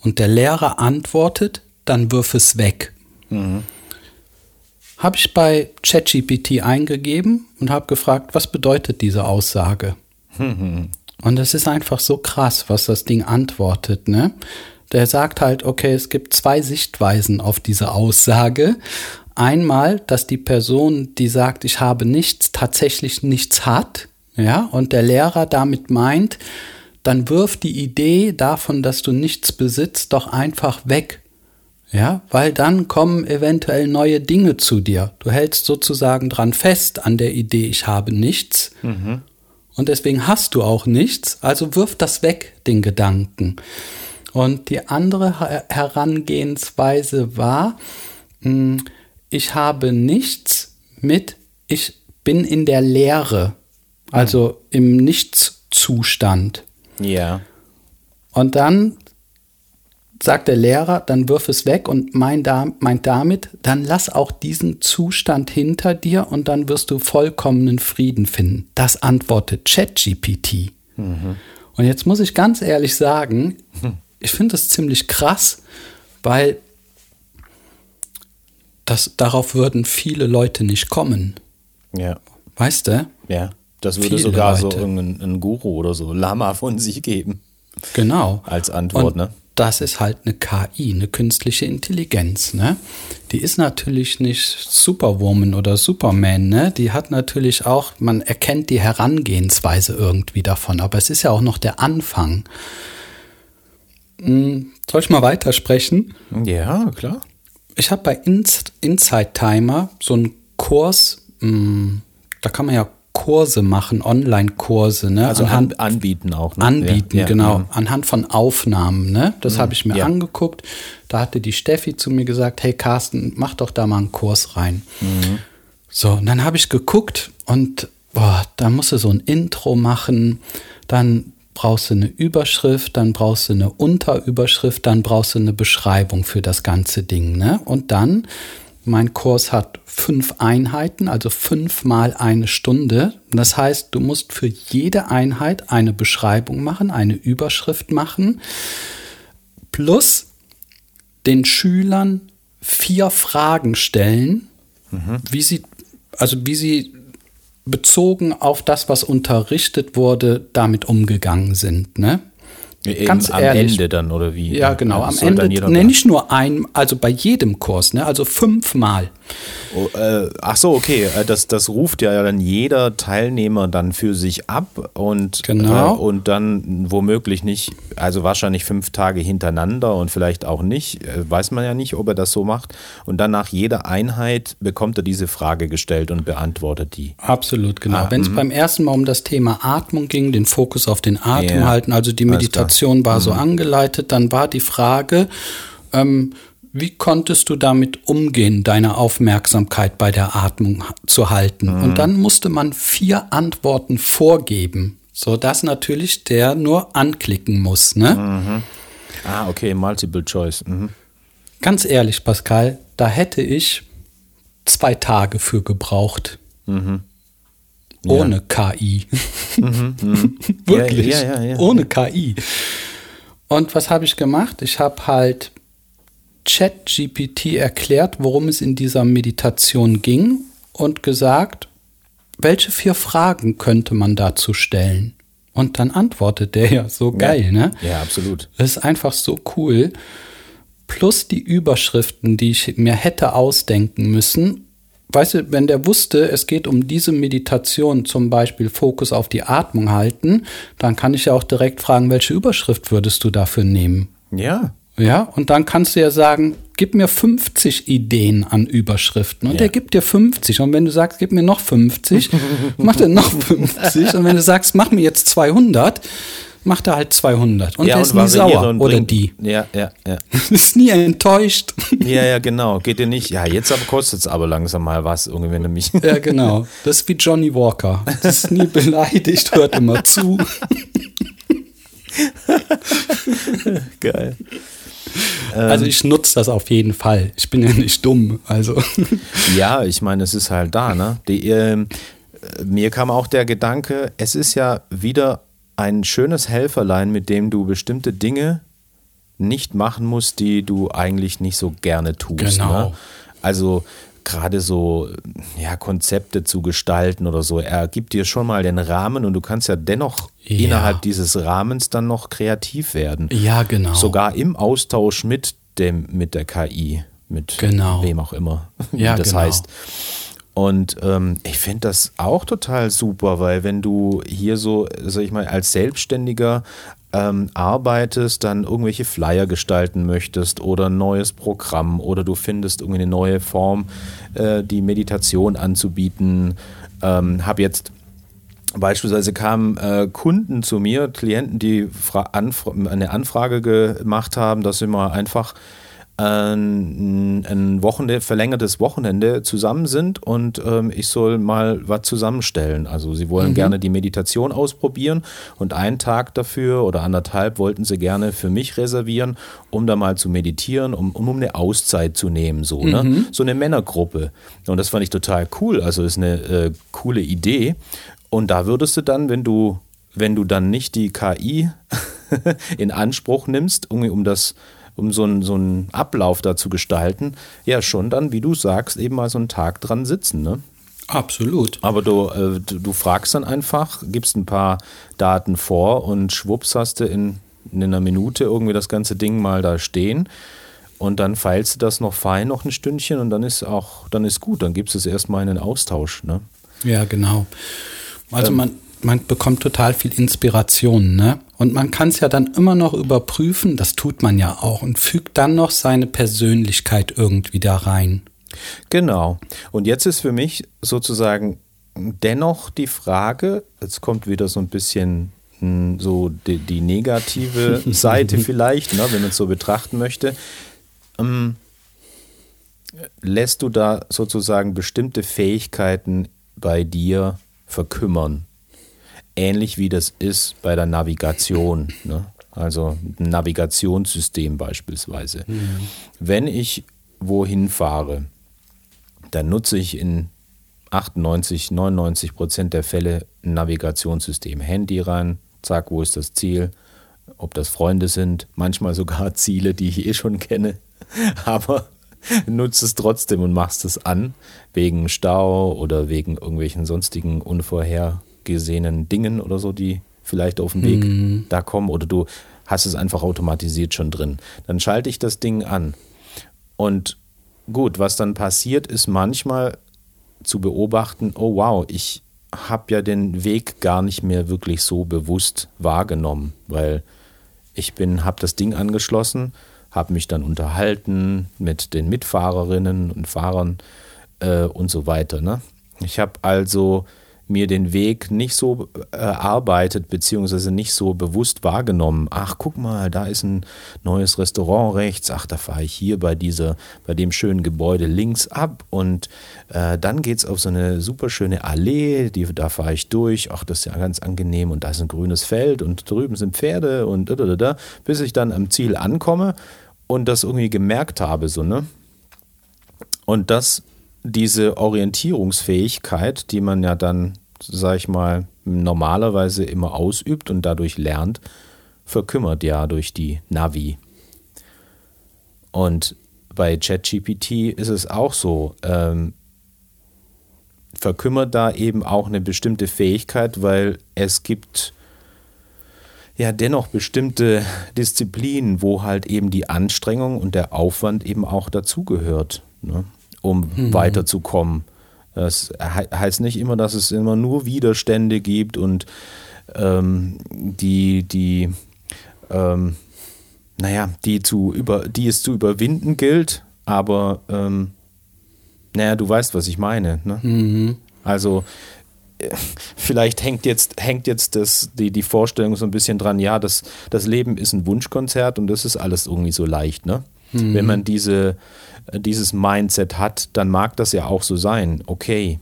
und der Lehrer antwortet, dann wirf es weg. Mhm. Habe ich bei ChatGPT eingegeben und habe gefragt, was bedeutet diese Aussage? Mhm. Und es ist einfach so krass, was das Ding antwortet. Ne? Der sagt halt, okay, es gibt zwei Sichtweisen auf diese Aussage. Einmal, dass die Person, die sagt, ich habe nichts, tatsächlich nichts hat. Ja, und der Lehrer damit meint, dann wirf die Idee davon, dass du nichts besitzt, doch einfach weg. Ja, weil dann kommen eventuell neue Dinge zu dir. Du hältst sozusagen dran fest an der Idee, ich habe nichts. Mhm. Und deswegen hast du auch nichts. Also wirf das weg, den Gedanken. Und die andere Herangehensweise war, hm, ich habe nichts mit, ich bin in der Leere, also im Nichtszustand. Ja. Und dann sagt der Lehrer, dann wirf es weg und meint damit, dann lass auch diesen Zustand hinter dir und dann wirst du vollkommenen Frieden finden. Das antwortet ChatGPT. Mhm. Und jetzt muss ich ganz ehrlich sagen, ich finde das ziemlich krass, weil das, darauf würden viele Leute nicht kommen. Ja. Weißt du? Ja. Das würde viele sogar Leute. so ein Guru oder so Lama von sich geben. Genau. Als Antwort, und ne? Das ist halt eine KI, eine künstliche Intelligenz, ne? Die ist natürlich nicht Superwoman oder Superman, ne? Die hat natürlich auch, man erkennt die Herangehensweise irgendwie davon, aber es ist ja auch noch der Anfang. Hm, soll ich mal weitersprechen? Ja, klar. Ich habe bei Inside Timer so einen Kurs, hm, da kann man ja Kurse machen, Online-Kurse, ne? Also anhand, anbieten auch. Ne? Anbieten, ja, ja, genau. Ja. Anhand von Aufnahmen, ne? Das mhm. habe ich mir angeguckt. Da hatte die Steffi zu mir gesagt, hey Carsten, mach doch da mal einen Kurs rein. Mhm. So, und dann habe ich geguckt und boah, da musst du so ein Intro machen, dann brauchst du eine Überschrift, dann brauchst du eine Unterüberschrift, dann brauchst du eine Beschreibung für das ganze Ding, ne? Und dann mein Kurs hat fünf Einheiten, also fünfmal eine Stunde. Das heißt, du musst für jede Einheit eine Beschreibung machen, eine Überschrift machen, plus den Schülern vier Fragen stellen, mhm. wie sie, also wie sie bezogen auf das, was unterrichtet wurde, damit umgegangen sind. Ne? Ganz am ehrlich. Ende dann, oder wie? Ja, genau, am Ende. Ne, nicht nur ein, also bei jedem Kurs, ne, also fünfmal. Oh, äh, ach so, okay. Äh, das, das ruft ja dann jeder Teilnehmer dann für sich ab und, genau. Äh, und dann womöglich nicht, also wahrscheinlich fünf Tage hintereinander und vielleicht auch nicht, äh, weiß man ja nicht, ob er das so macht. Und dann nach jeder Einheit bekommt er diese Frage gestellt und beantwortet die. Absolut, genau. Ah, Wenn es mhm. beim ersten Mal um das Thema Atmung ging, den Fokus auf den Atem ja. halten, also die Meditation war mhm. so angeleitet, dann war die Frage, ähm, wie konntest du damit umgehen, deine Aufmerksamkeit bei der Atmung zu halten? Mhm. Und dann musste man vier Antworten vorgeben, sodass natürlich der nur anklicken muss. Ne? Mhm. Ah, okay, Multiple Choice. Mhm. Ganz ehrlich, Pascal, da hätte ich zwei Tage für gebraucht. Mhm. Ja. Ohne KI. Mhm, mhm. Wirklich. Ja, ja, Ohne KI. Und was habe ich gemacht? Ich habe halt ChatGPT erklärt, worum es in dieser Meditation ging und gesagt, welche vier Fragen könnte man dazu stellen? Und dann antwortet der ja so geil, ja. ne? Ja, absolut. Das ist einfach so cool. Plus die Überschriften, die ich mir hätte ausdenken müssen. Weißt du, wenn der wusste, es geht um diese Meditation, zum Beispiel Fokus auf die Atmung halten, dann kann ich ja auch direkt fragen, welche Überschrift würdest du dafür nehmen? Ja. Ja, und dann kannst du ja sagen, gib mir 50 Ideen an Überschriften. Und ja. der gibt dir 50. Und wenn du sagst, gib mir noch 50, macht er noch 50. Und wenn du sagst, mach mir jetzt 200, macht er halt 200. Und ja, der ist nie sauer. Oder die. Ja, ja, ja. ist nie enttäuscht. Ja, ja, genau. Geht dir nicht. Ja, jetzt aber kostet es aber langsam mal was, irgendwie, wenn du mich. Ja, genau. Das ist wie Johnny Walker. Das ist nie beleidigt, hört immer zu. Geil. Also ich nutze das auf jeden Fall. Ich bin ja nicht dumm. Also. Ja, ich meine, es ist halt da. Ne? Die, äh, mir kam auch der Gedanke, es ist ja wieder ein schönes Helferlein, mit dem du bestimmte Dinge nicht machen musst, die du eigentlich nicht so gerne tust. Genau. Ne? Also gerade so ja, Konzepte zu gestalten oder so. Er gibt dir schon mal den Rahmen und du kannst ja dennoch ja. innerhalb dieses Rahmens dann noch kreativ werden. Ja, genau. Sogar im Austausch mit dem, mit der KI, mit genau. wem auch immer, wie ja, das genau. heißt. Und ähm, ich finde das auch total super, weil wenn du hier so, sag ich mal, als Selbstständiger ähm, arbeitest, dann irgendwelche Flyer gestalten möchtest oder ein neues Programm oder du findest irgendwie eine neue Form, äh, die Meditation anzubieten. Ähm, habe jetzt Beispielsweise kamen äh, Kunden zu mir, Klienten, die Anf eine Anfrage gemacht haben, dass sie mal einfach ein, ein Wochenende, verlängertes Wochenende zusammen sind und ähm, ich soll mal was zusammenstellen. Also sie wollen mhm. gerne die Meditation ausprobieren und einen Tag dafür oder anderthalb wollten sie gerne für mich reservieren, um da mal zu meditieren, um, um eine Auszeit zu nehmen. So, ne? mhm. ne? so eine Männergruppe. Und das fand ich total cool. Also ist eine äh, coole Idee. Und da würdest du dann, wenn du, wenn du dann nicht die KI in Anspruch nimmst, um das um so einen, so einen Ablauf da zu gestalten, ja schon dann, wie du sagst, eben mal so einen Tag dran sitzen. Ne? Absolut. Aber du, äh, du, fragst dann einfach, gibst ein paar Daten vor und schwupps hast du in, in einer Minute irgendwie das ganze Ding mal da stehen. Und dann feilst du das noch fein, noch ein Stündchen und dann ist auch, dann ist gut, dann gibst du es erstmal in den Austausch. Ne? Ja, genau. Also ähm, man, man bekommt total viel Inspiration, ne? Und man kann es ja dann immer noch überprüfen, das tut man ja auch, und fügt dann noch seine Persönlichkeit irgendwie da rein. Genau. Und jetzt ist für mich sozusagen dennoch die Frage, jetzt kommt wieder so ein bisschen hm, so die, die negative Seite vielleicht, ne, wenn man es so betrachten möchte. Ähm, lässt du da sozusagen bestimmte Fähigkeiten bei dir verkümmern? Ähnlich wie das ist bei der Navigation. Ne? Also ein Navigationssystem beispielsweise. Mhm. Wenn ich wohin fahre, dann nutze ich in 98, 99 Prozent der Fälle ein Navigationssystem. Handy rein, zack, wo ist das Ziel? Ob das Freunde sind, manchmal sogar Ziele, die ich eh schon kenne. Aber nutze es trotzdem und machst es an, wegen Stau oder wegen irgendwelchen sonstigen unvorher gesehenen Dingen oder so, die vielleicht auf dem Weg mhm. da kommen oder du hast es einfach automatisiert schon drin. Dann schalte ich das Ding an. Und gut, was dann passiert, ist manchmal zu beobachten, oh wow, ich habe ja den Weg gar nicht mehr wirklich so bewusst wahrgenommen, weil ich bin, habe das Ding angeschlossen, habe mich dann unterhalten mit den Mitfahrerinnen und Fahrern äh, und so weiter. Ne? Ich habe also mir den Weg nicht so erarbeitet, beziehungsweise nicht so bewusst wahrgenommen. Ach, guck mal, da ist ein neues Restaurant rechts. Ach, da fahre ich hier bei dieser, bei dem schönen Gebäude links ab. Und äh, dann geht es auf so eine super schöne Allee, die, da fahre ich durch. Ach, das ist ja ganz angenehm. Und da ist ein grünes Feld und drüben sind Pferde und da, da, da, bis ich dann am Ziel ankomme und das irgendwie gemerkt habe, so, ne? Und das diese Orientierungsfähigkeit, die man ja dann, sag ich mal, normalerweise immer ausübt und dadurch lernt, verkümmert ja durch die Navi. Und bei ChatGPT ist es auch so, ähm, verkümmert da eben auch eine bestimmte Fähigkeit, weil es gibt ja dennoch bestimmte Disziplinen, wo halt eben die Anstrengung und der Aufwand eben auch dazugehört. Ne? Um mhm. weiterzukommen. Das heißt nicht immer, dass es immer nur Widerstände gibt und ähm, die, die, ähm, naja, die, zu über, die es zu überwinden gilt, aber ähm, naja, du weißt, was ich meine. Ne? Mhm. Also äh, vielleicht hängt jetzt, hängt jetzt das, die, die Vorstellung so ein bisschen dran, ja, das, das Leben ist ein Wunschkonzert und das ist alles irgendwie so leicht, ne? Mhm. Wenn man diese, dieses Mindset hat, dann mag das ja auch so sein. Okay.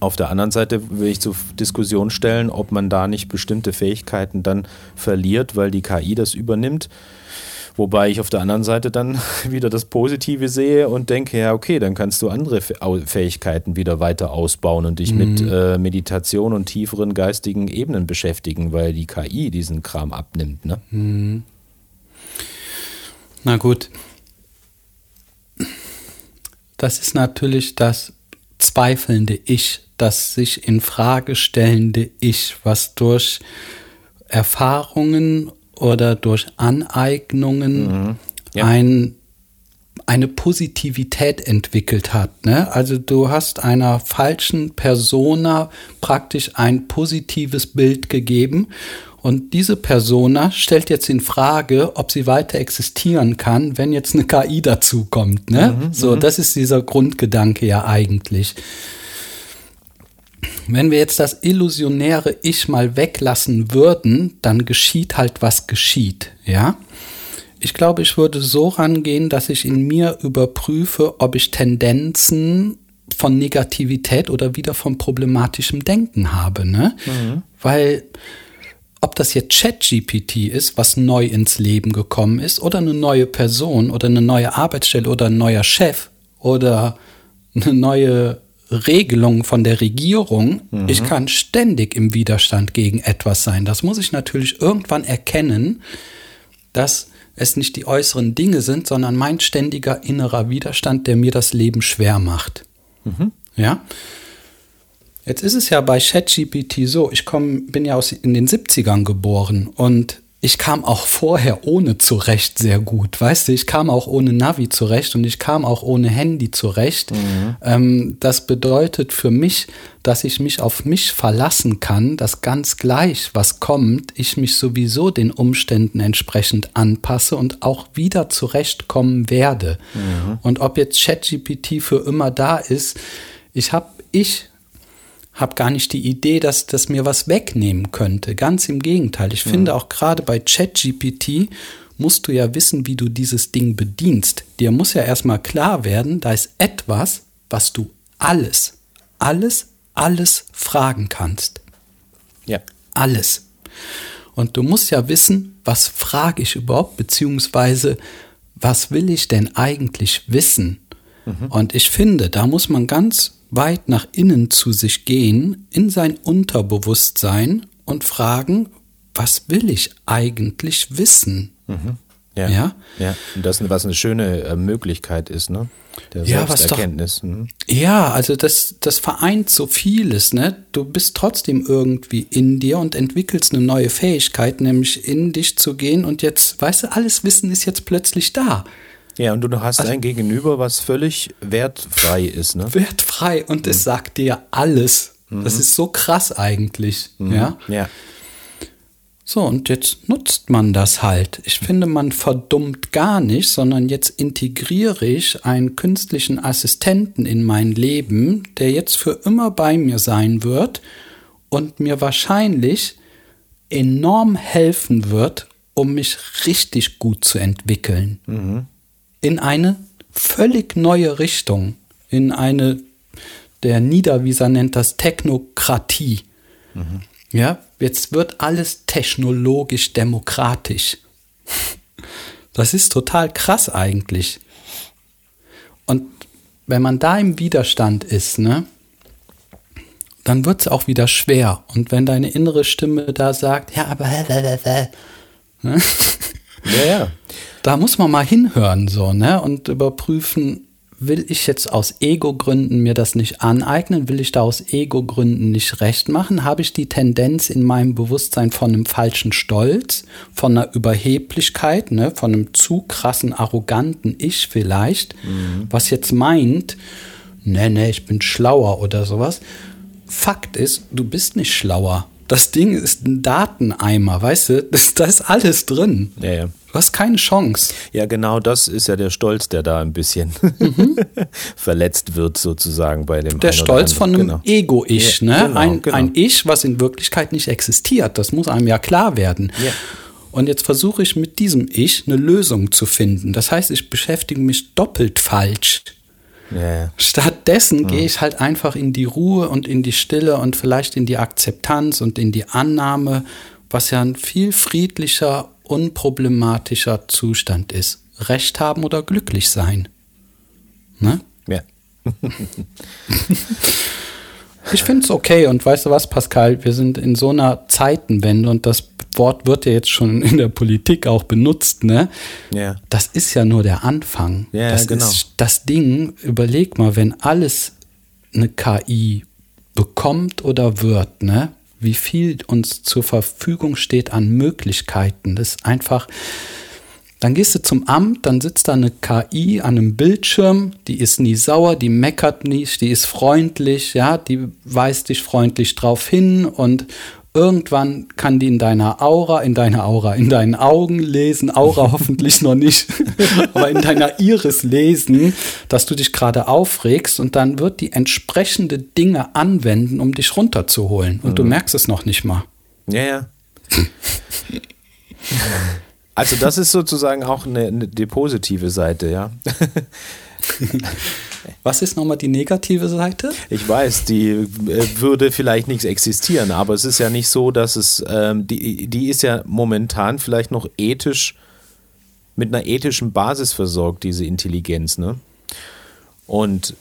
Auf der anderen Seite will ich zur Diskussion stellen, ob man da nicht bestimmte Fähigkeiten dann verliert, weil die KI das übernimmt. Wobei ich auf der anderen Seite dann wieder das Positive sehe und denke, ja, okay, dann kannst du andere Fähigkeiten wieder weiter ausbauen und dich mhm. mit äh, Meditation und tieferen geistigen Ebenen beschäftigen, weil die KI diesen Kram abnimmt. Ne? Mhm. Na gut. Das ist natürlich das zweifelnde Ich, das sich in Frage stellende Ich, was durch Erfahrungen oder durch Aneignungen mhm. ja. ein, eine Positivität entwickelt hat. Ne? Also du hast einer falschen Persona praktisch ein positives Bild gegeben und diese Persona stellt jetzt in Frage, ob sie weiter existieren kann, wenn jetzt eine KI dazu kommt. Ne? Mhm, so, mhm. das ist dieser Grundgedanke ja eigentlich. Wenn wir jetzt das illusionäre Ich mal weglassen würden, dann geschieht halt, was geschieht, ja. Ich glaube, ich würde so rangehen, dass ich in mir überprüfe, ob ich Tendenzen von Negativität oder wieder von problematischem Denken habe, ne? Mhm. Weil ob das jetzt ChatGPT ist, was neu ins Leben gekommen ist, oder eine neue Person oder eine neue Arbeitsstelle oder ein neuer Chef oder eine neue Regelung von der Regierung, mhm. ich kann ständig im Widerstand gegen etwas sein. Das muss ich natürlich irgendwann erkennen, dass es nicht die äußeren Dinge sind, sondern mein ständiger innerer Widerstand, der mir das Leben schwer macht. Mhm. Ja. Jetzt ist es ja bei ChatGPT so, ich komm, bin ja aus, in den 70ern geboren und ich kam auch vorher ohne zurecht sehr gut. Weißt du, ich kam auch ohne Navi zurecht und ich kam auch ohne Handy zurecht. Mhm. Ähm, das bedeutet für mich, dass ich mich auf mich verlassen kann, dass ganz gleich, was kommt, ich mich sowieso den Umständen entsprechend anpasse und auch wieder zurechtkommen werde. Mhm. Und ob jetzt ChatGPT für immer da ist, ich habe ich habe gar nicht die Idee, dass das mir was wegnehmen könnte. Ganz im Gegenteil. Ich mhm. finde auch gerade bei ChatGPT musst du ja wissen, wie du dieses Ding bedienst. Dir muss ja erstmal klar werden, da ist etwas, was du alles, alles, alles fragen kannst. Ja. Alles. Und du musst ja wissen, was frage ich überhaupt, beziehungsweise was will ich denn eigentlich wissen? Mhm. Und ich finde, da muss man ganz weit nach innen zu sich gehen, in sein Unterbewusstsein und fragen, was will ich eigentlich wissen? Mhm. Ja, ja. Ja. Und das, was eine schöne äh, Möglichkeit ist, ne? Der ja, Selbsterkenntnis. Doch, mhm. Ja, also das, das vereint so vieles, ne? Du bist trotzdem irgendwie in dir und entwickelst eine neue Fähigkeit, nämlich in dich zu gehen und jetzt, weißt du, alles Wissen ist jetzt plötzlich da. Ja, und du hast also, ein Gegenüber, was völlig wertfrei ist, ne? Wertfrei und mhm. es sagt dir alles. Mhm. Das ist so krass eigentlich, mhm. ja? Ja. So, und jetzt nutzt man das halt. Ich finde, man verdummt gar nicht, sondern jetzt integriere ich einen künstlichen Assistenten in mein Leben, der jetzt für immer bei mir sein wird und mir wahrscheinlich enorm helfen wird, um mich richtig gut zu entwickeln. Mhm in eine völlig neue Richtung, in eine, der Niederwieser nennt das Technokratie. Mhm. Ja, jetzt wird alles technologisch demokratisch. Das ist total krass eigentlich. Und wenn man da im Widerstand ist, ne, dann wird es auch wieder schwer. Und wenn deine innere Stimme da sagt, ja, aber ne? ja, ja da muss man mal hinhören so, ne? Und überprüfen, will ich jetzt aus Ego-Gründen mir das nicht aneignen? Will ich da aus Ego-Gründen nicht recht machen? Habe ich die Tendenz in meinem Bewusstsein von einem falschen Stolz, von einer Überheblichkeit, ne, von einem zu krassen, arroganten Ich vielleicht, mhm. was jetzt meint, ne, ne, ich bin schlauer oder sowas. Fakt ist, du bist nicht schlauer. Das Ding ist ein Dateneimer, weißt du? da ist alles drin. Ja, ja. Du hast keine Chance. Ja, genau das ist ja der Stolz, der da ein bisschen mhm. verletzt wird, sozusagen bei dem. Der Stolz von einem genau. Ego-Ich, ja, ne? Genau, ein, genau. ein Ich, was in Wirklichkeit nicht existiert. Das muss einem ja klar werden. Ja. Und jetzt versuche ich mit diesem Ich eine Lösung zu finden. Das heißt, ich beschäftige mich doppelt falsch. Ja, Stattdessen ja. gehe ich halt einfach in die Ruhe und in die Stille und vielleicht in die Akzeptanz und in die Annahme, was ja ein viel friedlicher unproblematischer Zustand ist. Recht haben oder glücklich sein. Ne? Ja. ich finde es okay und weißt du was, Pascal, wir sind in so einer Zeitenwende und das Wort wird ja jetzt schon in der Politik auch benutzt, ne? Ja. Das ist ja nur der Anfang. Ja, das genau. ist das Ding, überleg mal, wenn alles eine KI bekommt oder wird, ne? Wie viel uns zur Verfügung steht an Möglichkeiten. Das ist einfach, dann gehst du zum Amt, dann sitzt da eine KI an einem Bildschirm, die ist nie sauer, die meckert nicht, die ist freundlich, ja, die weist dich freundlich drauf hin und Irgendwann kann die in deiner Aura, in deiner Aura, in deinen Augen lesen, Aura hoffentlich noch nicht, aber in deiner Iris lesen, dass du dich gerade aufregst und dann wird die entsprechende Dinge anwenden, um dich runterzuholen. Und mhm. du merkst es noch nicht mal. Ja, ja. Also das ist sozusagen auch eine, eine die positive Seite, ja. Was ist nochmal die negative Seite? Ich weiß, die äh, würde vielleicht nichts existieren, aber es ist ja nicht so, dass es, ähm, die, die ist ja momentan vielleicht noch ethisch, mit einer ethischen Basis versorgt, diese Intelligenz, ne? Und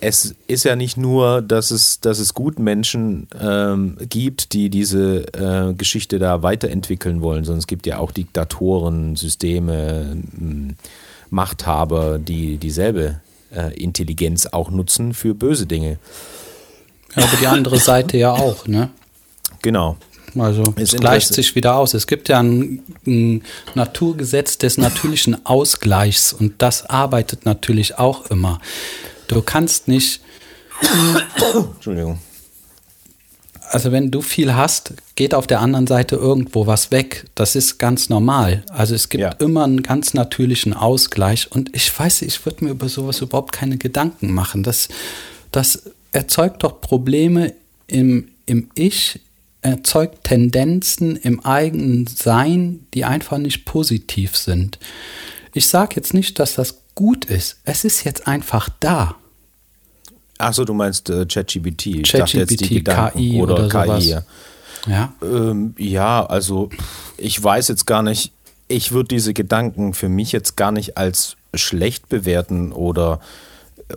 es ist ja nicht nur, dass es, dass es Gutmenschen ähm, gibt, die diese äh, Geschichte da weiterentwickeln wollen, sondern es gibt ja auch Diktatoren, Systeme, Machthaber, die dieselbe äh, Intelligenz auch nutzen für böse Dinge. Ja, aber die andere Seite ja auch, ne? Genau. Also es gleicht sich wieder aus. Es gibt ja ein, ein, Naturgesetz des natürlichen Ausgleichs und das arbeitet natürlich auch immer. Du kannst nicht. Entschuldigung also wenn du viel hast, geht auf der anderen Seite irgendwo was weg. Das ist ganz normal. Also es gibt ja. immer einen ganz natürlichen Ausgleich. Und ich weiß, ich würde mir über sowas überhaupt keine Gedanken machen. Das, das erzeugt doch Probleme im, im Ich, erzeugt Tendenzen im eigenen Sein, die einfach nicht positiv sind. Ich sage jetzt nicht, dass das gut ist. Es ist jetzt einfach da. Achso, du meinst äh, ChatGPT. ChatGPT, KI oder, oder KI. Sowas. Ja. Ähm, ja, also ich weiß jetzt gar nicht, ich würde diese Gedanken für mich jetzt gar nicht als schlecht bewerten oder,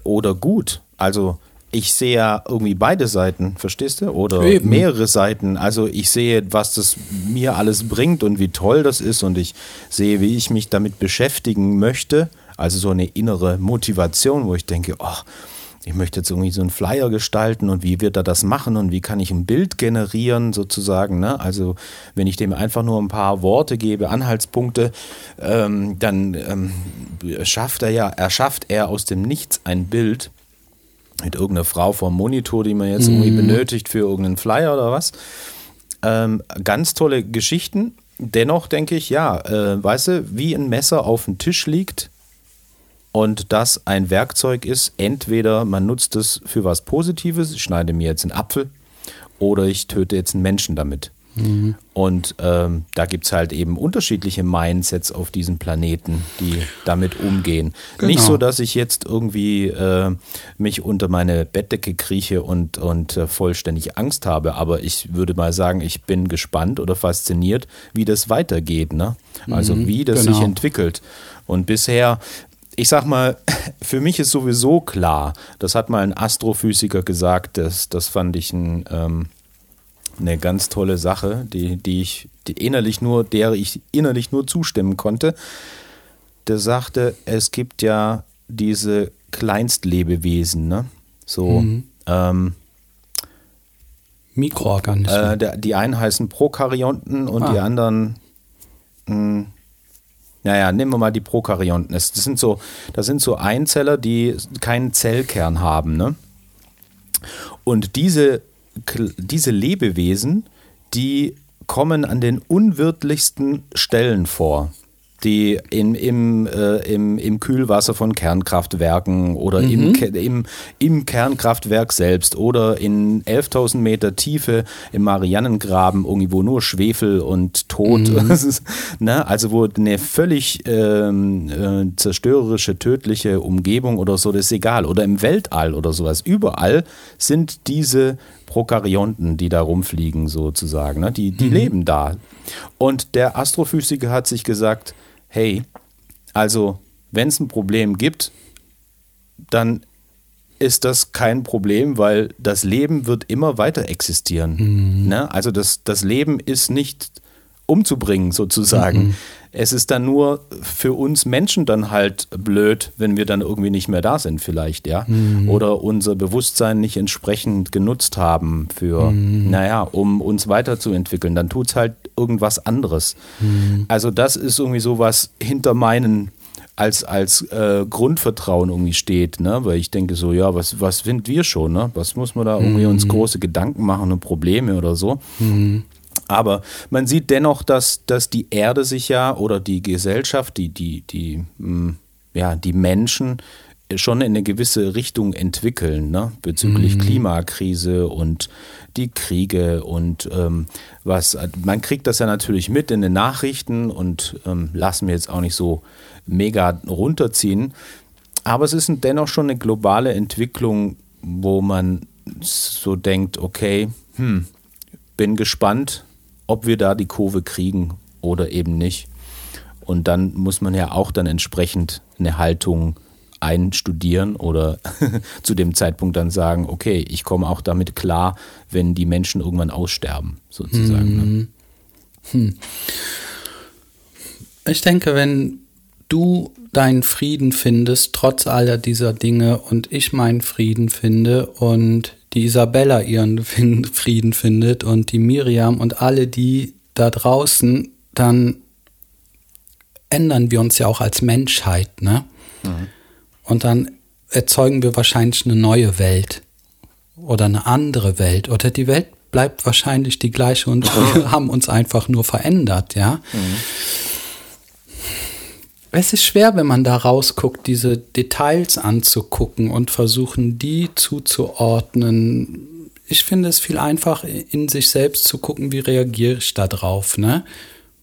oder gut. Also ich sehe ja irgendwie beide Seiten, verstehst du? Oder Eben. mehrere Seiten. Also ich sehe, was das mir alles bringt und wie toll das ist und ich sehe, wie ich mich damit beschäftigen möchte. Also so eine innere Motivation, wo ich denke, ach, oh, ich möchte jetzt irgendwie so einen Flyer gestalten und wie wird er das machen und wie kann ich ein Bild generieren sozusagen. Ne? Also wenn ich dem einfach nur ein paar Worte gebe, Anhaltspunkte, ähm, dann ähm, schafft er ja, erschafft er aus dem Nichts ein Bild mit irgendeiner Frau vom Monitor, die man jetzt mhm. irgendwie benötigt für irgendeinen Flyer oder was. Ähm, ganz tolle Geschichten. Dennoch denke ich, ja, äh, weißt du, wie ein Messer auf dem Tisch liegt, und das ein Werkzeug ist, entweder man nutzt es für was Positives, ich schneide mir jetzt einen Apfel, oder ich töte jetzt einen Menschen damit. Mhm. Und ähm, da gibt es halt eben unterschiedliche Mindsets auf diesem Planeten, die damit umgehen. Genau. Nicht so, dass ich jetzt irgendwie äh, mich unter meine Bettdecke krieche und, und äh, vollständig Angst habe, aber ich würde mal sagen, ich bin gespannt oder fasziniert, wie das weitergeht. Ne? Also mhm, wie das genau. sich entwickelt. Und bisher ich sag mal, für mich ist sowieso klar, das hat mal ein Astrophysiker gesagt, das, das fand ich ein, ähm, eine ganz tolle Sache, die, die ich die innerlich nur, der ich innerlich nur zustimmen konnte. Der sagte, es gibt ja diese Kleinstlebewesen, ne? So, mhm. ähm, Mikroorganismen. Äh, die einen heißen Prokaryonten und ah. die anderen mh, hm, naja, nehmen wir mal die Prokaryonten. Das sind so, das sind so Einzeller, die keinen Zellkern haben. Ne? Und diese, diese Lebewesen, die kommen an den unwirtlichsten Stellen vor. Die in, im, äh, im, im Kühlwasser von Kernkraftwerken oder mhm. im, im, im Kernkraftwerk selbst oder in 11.000 Meter Tiefe im Marianengraben, irgendwie, wo nur Schwefel und Tod, mhm. ne? also wo eine völlig ähm, äh, zerstörerische, tödliche Umgebung oder so, das ist egal. Oder im Weltall oder sowas. Überall sind diese Prokaryonten, die da rumfliegen, sozusagen. Ne? Die, die mhm. leben da. Und der Astrophysiker hat sich gesagt, hey, also wenn es ein Problem gibt, dann ist das kein Problem, weil das Leben wird immer weiter existieren. Mhm. Ne? Also das, das Leben ist nicht umzubringen sozusagen. Mhm. Es ist dann nur für uns Menschen dann halt blöd, wenn wir dann irgendwie nicht mehr da sind vielleicht, ja. Mhm. Oder unser Bewusstsein nicht entsprechend genutzt haben für, mhm. naja, um uns weiterzuentwickeln. Dann tut es halt irgendwas anderes. Mhm. Also das ist irgendwie so was hinter meinen als, als äh, Grundvertrauen irgendwie steht, ne? Weil ich denke so, ja, was, was sind wir schon, ne? Was muss man da irgendwie uns mhm. große Gedanken machen und Probleme oder so? Aber man sieht dennoch, dass, dass die Erde sich ja oder die Gesellschaft, die, die, die, hm, ja, die Menschen schon in eine gewisse Richtung entwickeln, ne? bezüglich mhm. Klimakrise und die Kriege und ähm, was, man kriegt das ja natürlich mit in den Nachrichten und ähm, lassen wir jetzt auch nicht so mega runterziehen. Aber es ist dennoch schon eine globale Entwicklung, wo man so denkt, okay, hm, bin gespannt, ob wir da die Kurve kriegen oder eben nicht. Und dann muss man ja auch dann entsprechend eine Haltung einstudieren oder zu dem Zeitpunkt dann sagen, okay, ich komme auch damit klar, wenn die Menschen irgendwann aussterben, sozusagen. Ne? Hm. Hm. Ich denke, wenn du deinen Frieden findest, trotz aller dieser Dinge, und ich meinen Frieden finde und die Isabella ihren Frieden findet und die Miriam und alle die da draußen, dann ändern wir uns ja auch als Menschheit, ne? Mhm. Und dann erzeugen wir wahrscheinlich eine neue Welt oder eine andere Welt oder die Welt bleibt wahrscheinlich die gleiche und wir haben uns einfach nur verändert, ja? Mhm es ist schwer, wenn man da rausguckt, diese Details anzugucken und versuchen, die zuzuordnen. Ich finde es viel einfacher, in sich selbst zu gucken, wie reagiere ich da drauf, ne?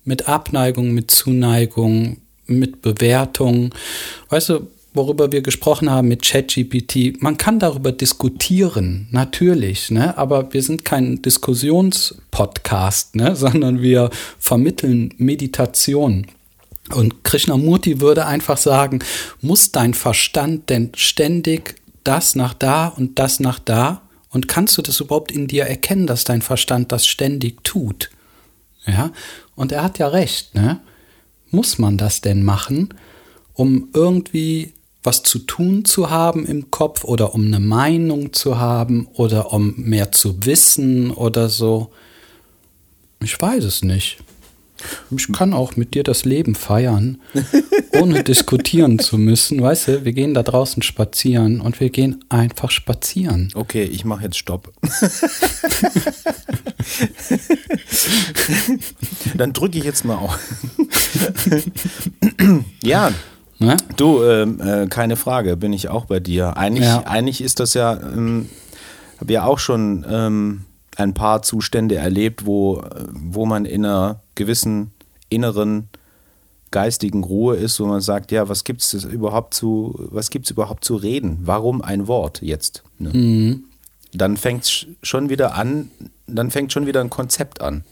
Mit Abneigung, mit Zuneigung, mit Bewertung. Weißt du, worüber wir gesprochen haben mit ChatGPT, man kann darüber diskutieren, natürlich, ne? aber wir sind kein Diskussionspodcast, ne? sondern wir vermitteln Meditation. Und Krishnamurti würde einfach sagen, muss dein Verstand denn ständig das nach da und das nach da? Und kannst du das überhaupt in dir erkennen, dass dein Verstand das ständig tut? Ja, und er hat ja recht, ne? Muss man das denn machen, um irgendwie was zu tun zu haben im Kopf oder um eine Meinung zu haben oder um mehr zu wissen oder so? Ich weiß es nicht. Ich kann auch mit dir das Leben feiern, ohne diskutieren zu müssen. Weißt du, wir gehen da draußen spazieren und wir gehen einfach spazieren. Okay, ich mache jetzt Stopp. Dann drücke ich jetzt mal auf. ja. Ne? Du, ähm, äh, keine Frage, bin ich auch bei dir. Eigentlich, ja. eigentlich ist das ja, ähm, habe ja auch schon ähm, ein paar Zustände erlebt, wo, wo man in einer gewissen inneren geistigen Ruhe ist, wo man sagt, ja, was gibt es überhaupt zu, was gibt's überhaupt zu reden? Warum ein Wort jetzt? Ne? Mhm. Dann fängt es schon wieder an, dann fängt schon wieder ein Konzept an.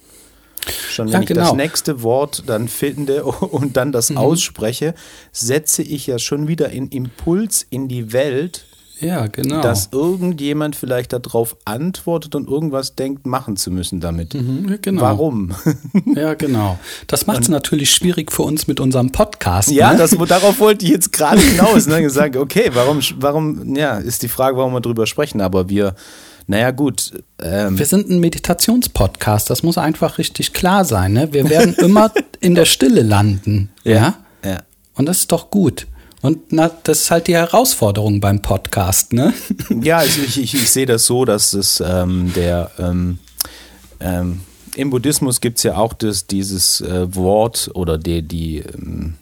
Schon wenn ja, ich das genau. nächste Wort dann finde und dann das mhm. ausspreche, setze ich ja schon wieder einen Impuls in die Welt, ja, genau. Dass irgendjemand vielleicht darauf antwortet und irgendwas denkt, machen zu müssen damit. Mhm, genau. Warum? Ja, genau. Das macht es natürlich schwierig für uns mit unserem Podcast. Ja, ne? das, darauf wollte ich jetzt gerade hinaus. Ne? Gesagt, okay, warum, warum, ja, ist die Frage, warum wir drüber sprechen, aber wir. Naja, gut. Ähm. Wir sind ein Meditationspodcast, das muss einfach richtig klar sein. Ne? Wir werden immer in der Stille landen. Ja? ja. Und das ist doch gut. Und na, das ist halt die Herausforderung beim Podcast, ne? Ja, also ich, ich, ich sehe das so, dass es ähm, der ähm, ähm, im Buddhismus gibt es ja auch das, dieses äh, Wort oder die, die ähm,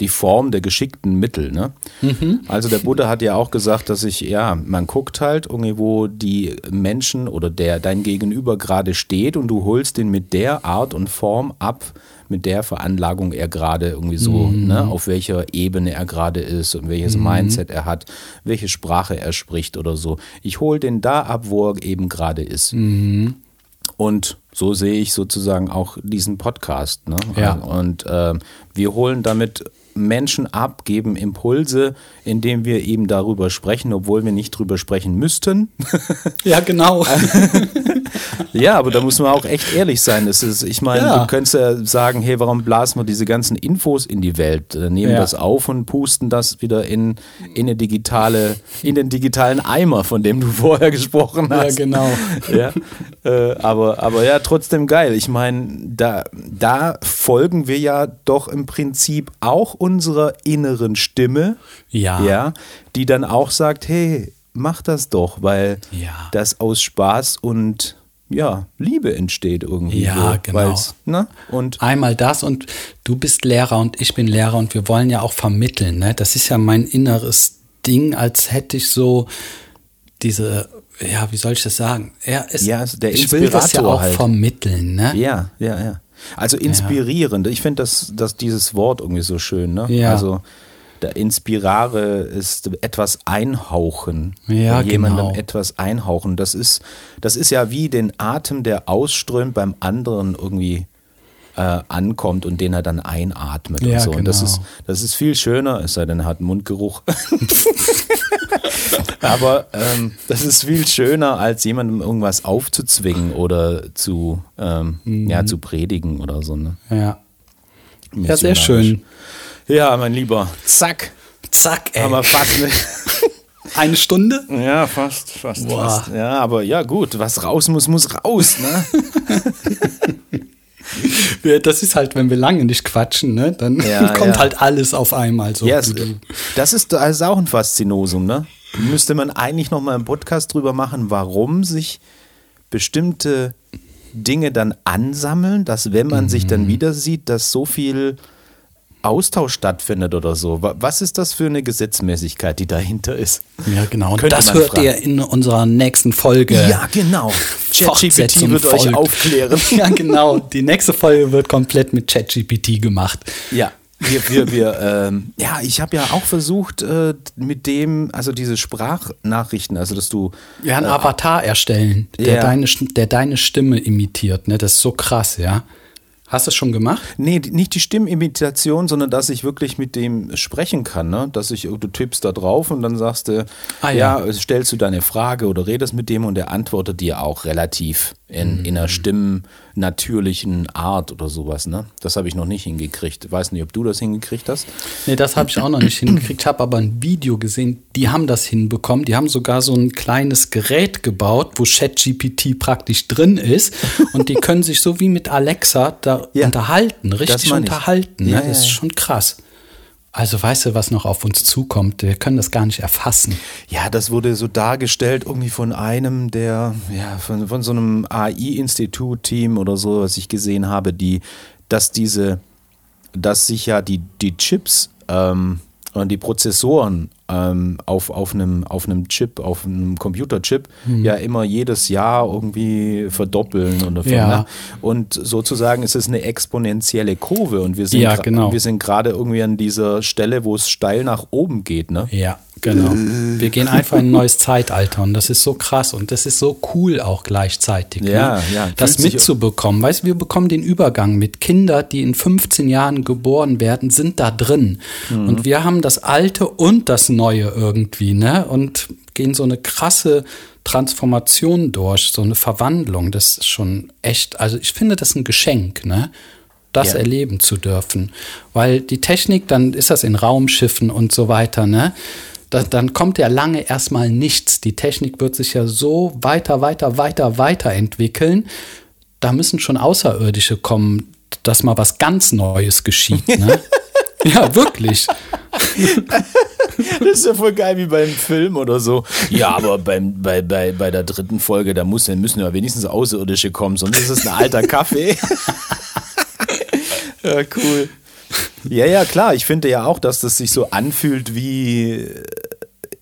die Form der geschickten Mittel. Ne? Mhm. Also der Buddha hat ja auch gesagt, dass ich, ja, man guckt halt irgendwie, wo die Menschen oder der dein Gegenüber gerade steht und du holst den mit der Art und Form ab, mit der Veranlagung er gerade irgendwie so, mhm. ne, auf welcher Ebene er gerade ist und welches mhm. Mindset er hat, welche Sprache er spricht oder so. Ich hole den da ab, wo er eben gerade ist. Mhm. Und so sehe ich sozusagen auch diesen Podcast. Ne? Ja. Und äh, wir holen damit Menschen ab, geben Impulse, indem wir eben darüber sprechen, obwohl wir nicht drüber sprechen müssten. Ja, genau. ja, aber da muss man auch echt ehrlich sein. Das ist, ich meine, ja. du könntest ja sagen, hey, warum blasen wir diese ganzen Infos in die Welt? Äh, nehmen ja. das auf und pusten das wieder in, in eine digitale, in den digitalen Eimer, von dem du vorher gesprochen hast. Ja, genau. Ja, äh, aber, aber ja, trotzdem geil. Ich meine, da, da folgen wir ja doch im Prinzip auch unserer inneren Stimme, ja. ja, die dann auch sagt, hey, mach das doch, weil ja. das aus Spaß und ja, Liebe entsteht irgendwie. Ja, so, genau. Ne? Und Einmal das und du bist Lehrer und ich bin Lehrer und wir wollen ja auch vermitteln. Ne? Das ist ja mein inneres Ding, als hätte ich so diese, ja, wie soll ich das sagen? Er ist, ja, also der ich will das ja auch halt. vermitteln. Ne? Ja, ja, ja. Also inspirierend. Ja. Ich finde das, das dieses Wort irgendwie so schön. Ne? Ja. Also der Inspirare ist etwas einhauchen. Ja, jemandem genau. etwas einhauchen. Das ist, das ist ja wie den Atem, der ausströmt beim anderen irgendwie äh, ankommt und den er dann einatmet ja, und so. Genau. Und das ist, das ist viel schöner, es sei denn, er hat einen Mundgeruch. Aber ähm, das ist viel schöner, als jemandem irgendwas aufzuzwingen oder zu, ähm, mhm. ja, zu predigen oder so. Ne? Ja. Ja, sehr schön. Ja, mein Lieber. Zack. Zack, ey. Haben wir fast eine, eine Stunde? Ja, fast, fast, Boah. fast. Ja, aber ja, gut, was raus muss, muss raus, ne? das ist halt, wenn wir lange nicht quatschen, ne? dann ja, kommt ja. halt alles auf einmal so. Ja, das ist, das ist auch ein Faszinosum, ne? Müsste man eigentlich noch mal einen Podcast drüber machen, warum sich bestimmte Dinge dann ansammeln, dass wenn man mhm. sich dann mhm. wieder sieht, dass so viel Austausch stattfindet oder so. Was ist das für eine Gesetzmäßigkeit, die dahinter ist? Ja, genau. Und das hört fragen. ihr in unserer nächsten Folge. Ja, genau. ChatGPT wird euch aufklären. Ja, genau. Die nächste Folge wird komplett mit ChatGPT gemacht. Ja. Wir, wir, wir, ähm, ja, ich habe ja auch versucht, äh, mit dem, also diese Sprachnachrichten, also dass du. Ja, einen äh, Avatar erstellen, der, ja. deine, der deine Stimme imitiert, ne? Das ist so krass, ja. Hast du es schon gemacht? Nee, nicht die Stimmimitation, sondern dass ich wirklich mit dem sprechen kann. Ne? Dass ich, du tippst da drauf und dann sagst du, ah, ja. ja. stellst du deine Frage oder redest mit dem und der antwortet dir auch relativ in, mhm. in einer stimmnatürlichen Art oder sowas. Ne? Das habe ich noch nicht hingekriegt. Weiß nicht, ob du das hingekriegt hast. Nee, das habe ich auch noch nicht hingekriegt. Ich habe aber ein Video gesehen, die haben das hinbekommen. Die haben sogar so ein kleines Gerät gebaut, wo ChatGPT praktisch drin ist. Und die können sich so wie mit Alexa da ja. unterhalten, richtig unterhalten. Ne? Ja, das ist schon krass. Also weißt du, was noch auf uns zukommt? Wir können das gar nicht erfassen. Ja, das wurde so dargestellt irgendwie von einem der, ja, von, von so einem AI-Institut-Team oder so, was ich gesehen habe, die, dass diese, dass sich ja die, die Chips ähm, und die Prozessoren ähm, auf, auf, einem, auf einem Chip, auf einem Computerchip, mhm. ja immer jedes Jahr irgendwie verdoppeln oder ja. Ne? Und sozusagen ist es eine exponentielle Kurve und wir sind ja, genau. wir sind gerade irgendwie an dieser Stelle, wo es steil nach oben geht, ne? Ja. Genau. Wir gehen einfach in ein neues Zeitalter und das ist so krass und das ist so cool auch gleichzeitig. Ja, ne? ja. Das mitzubekommen. Weißt du, wir bekommen den Übergang mit Kindern, die in 15 Jahren geboren werden, sind da drin. Mhm. Und wir haben das Alte und das Neue irgendwie, ne? Und gehen so eine krasse Transformation durch, so eine Verwandlung. Das ist schon echt, also ich finde das ein Geschenk, ne? das ja. erleben zu dürfen. Weil die Technik, dann ist das in Raumschiffen und so weiter, ne? Da, dann kommt ja lange erstmal nichts. Die Technik wird sich ja so weiter, weiter, weiter, weiter entwickeln. Da müssen schon Außerirdische kommen, dass mal was ganz Neues geschieht. Ne? Ja, wirklich. das ist ja voll geil wie beim Film oder so. Ja, aber beim, bei, bei, bei der dritten Folge, da muss, müssen ja wenigstens Außerirdische kommen, sonst ist es ein alter Kaffee. ja, cool. Ja, ja, klar. Ich finde ja auch, dass das sich so anfühlt wie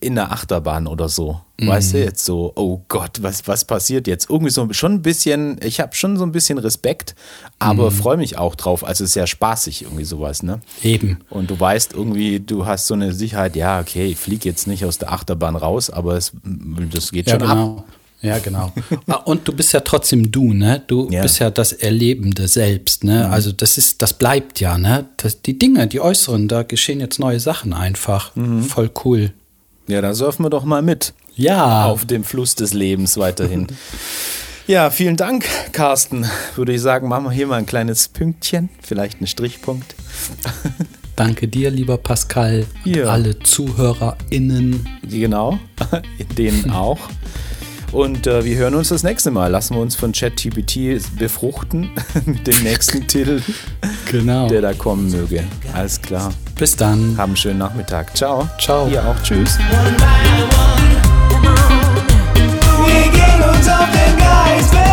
in der Achterbahn oder so. Mhm. Weißt du, jetzt so, oh Gott, was, was passiert jetzt? Irgendwie so schon ein bisschen, ich habe schon so ein bisschen Respekt, aber mhm. freue mich auch drauf. Also es ist sehr spaßig, irgendwie sowas, ne? Eben. Und du weißt irgendwie, du hast so eine Sicherheit, ja, okay, ich fliege jetzt nicht aus der Achterbahn raus, aber es, das geht ja, schon genau. ab. Ja, genau. Ah, und du bist ja trotzdem du, ne? Du ja. bist ja das Erlebende selbst, ne? Mhm. Also das ist, das bleibt ja, ne? Das, die Dinge, die äußeren, da geschehen jetzt neue Sachen einfach. Mhm. Voll cool. Ja, da surfen wir doch mal mit. Ja. Auf dem Fluss des Lebens weiterhin. ja, vielen Dank, Carsten. Würde ich sagen, machen wir hier mal ein kleines Pünktchen, vielleicht einen Strichpunkt. Danke dir, lieber Pascal, und ja. alle ZuhörerInnen. Genau, denen auch. Und äh, wir hören uns das nächste Mal. Lassen wir uns von ChatGPT befruchten mit dem nächsten Titel, genau. der da kommen möge. Alles klar. Bis dann. Haben einen schönen Nachmittag. Ciao. Ciao. Ihr auch. Tschüss. One by one. We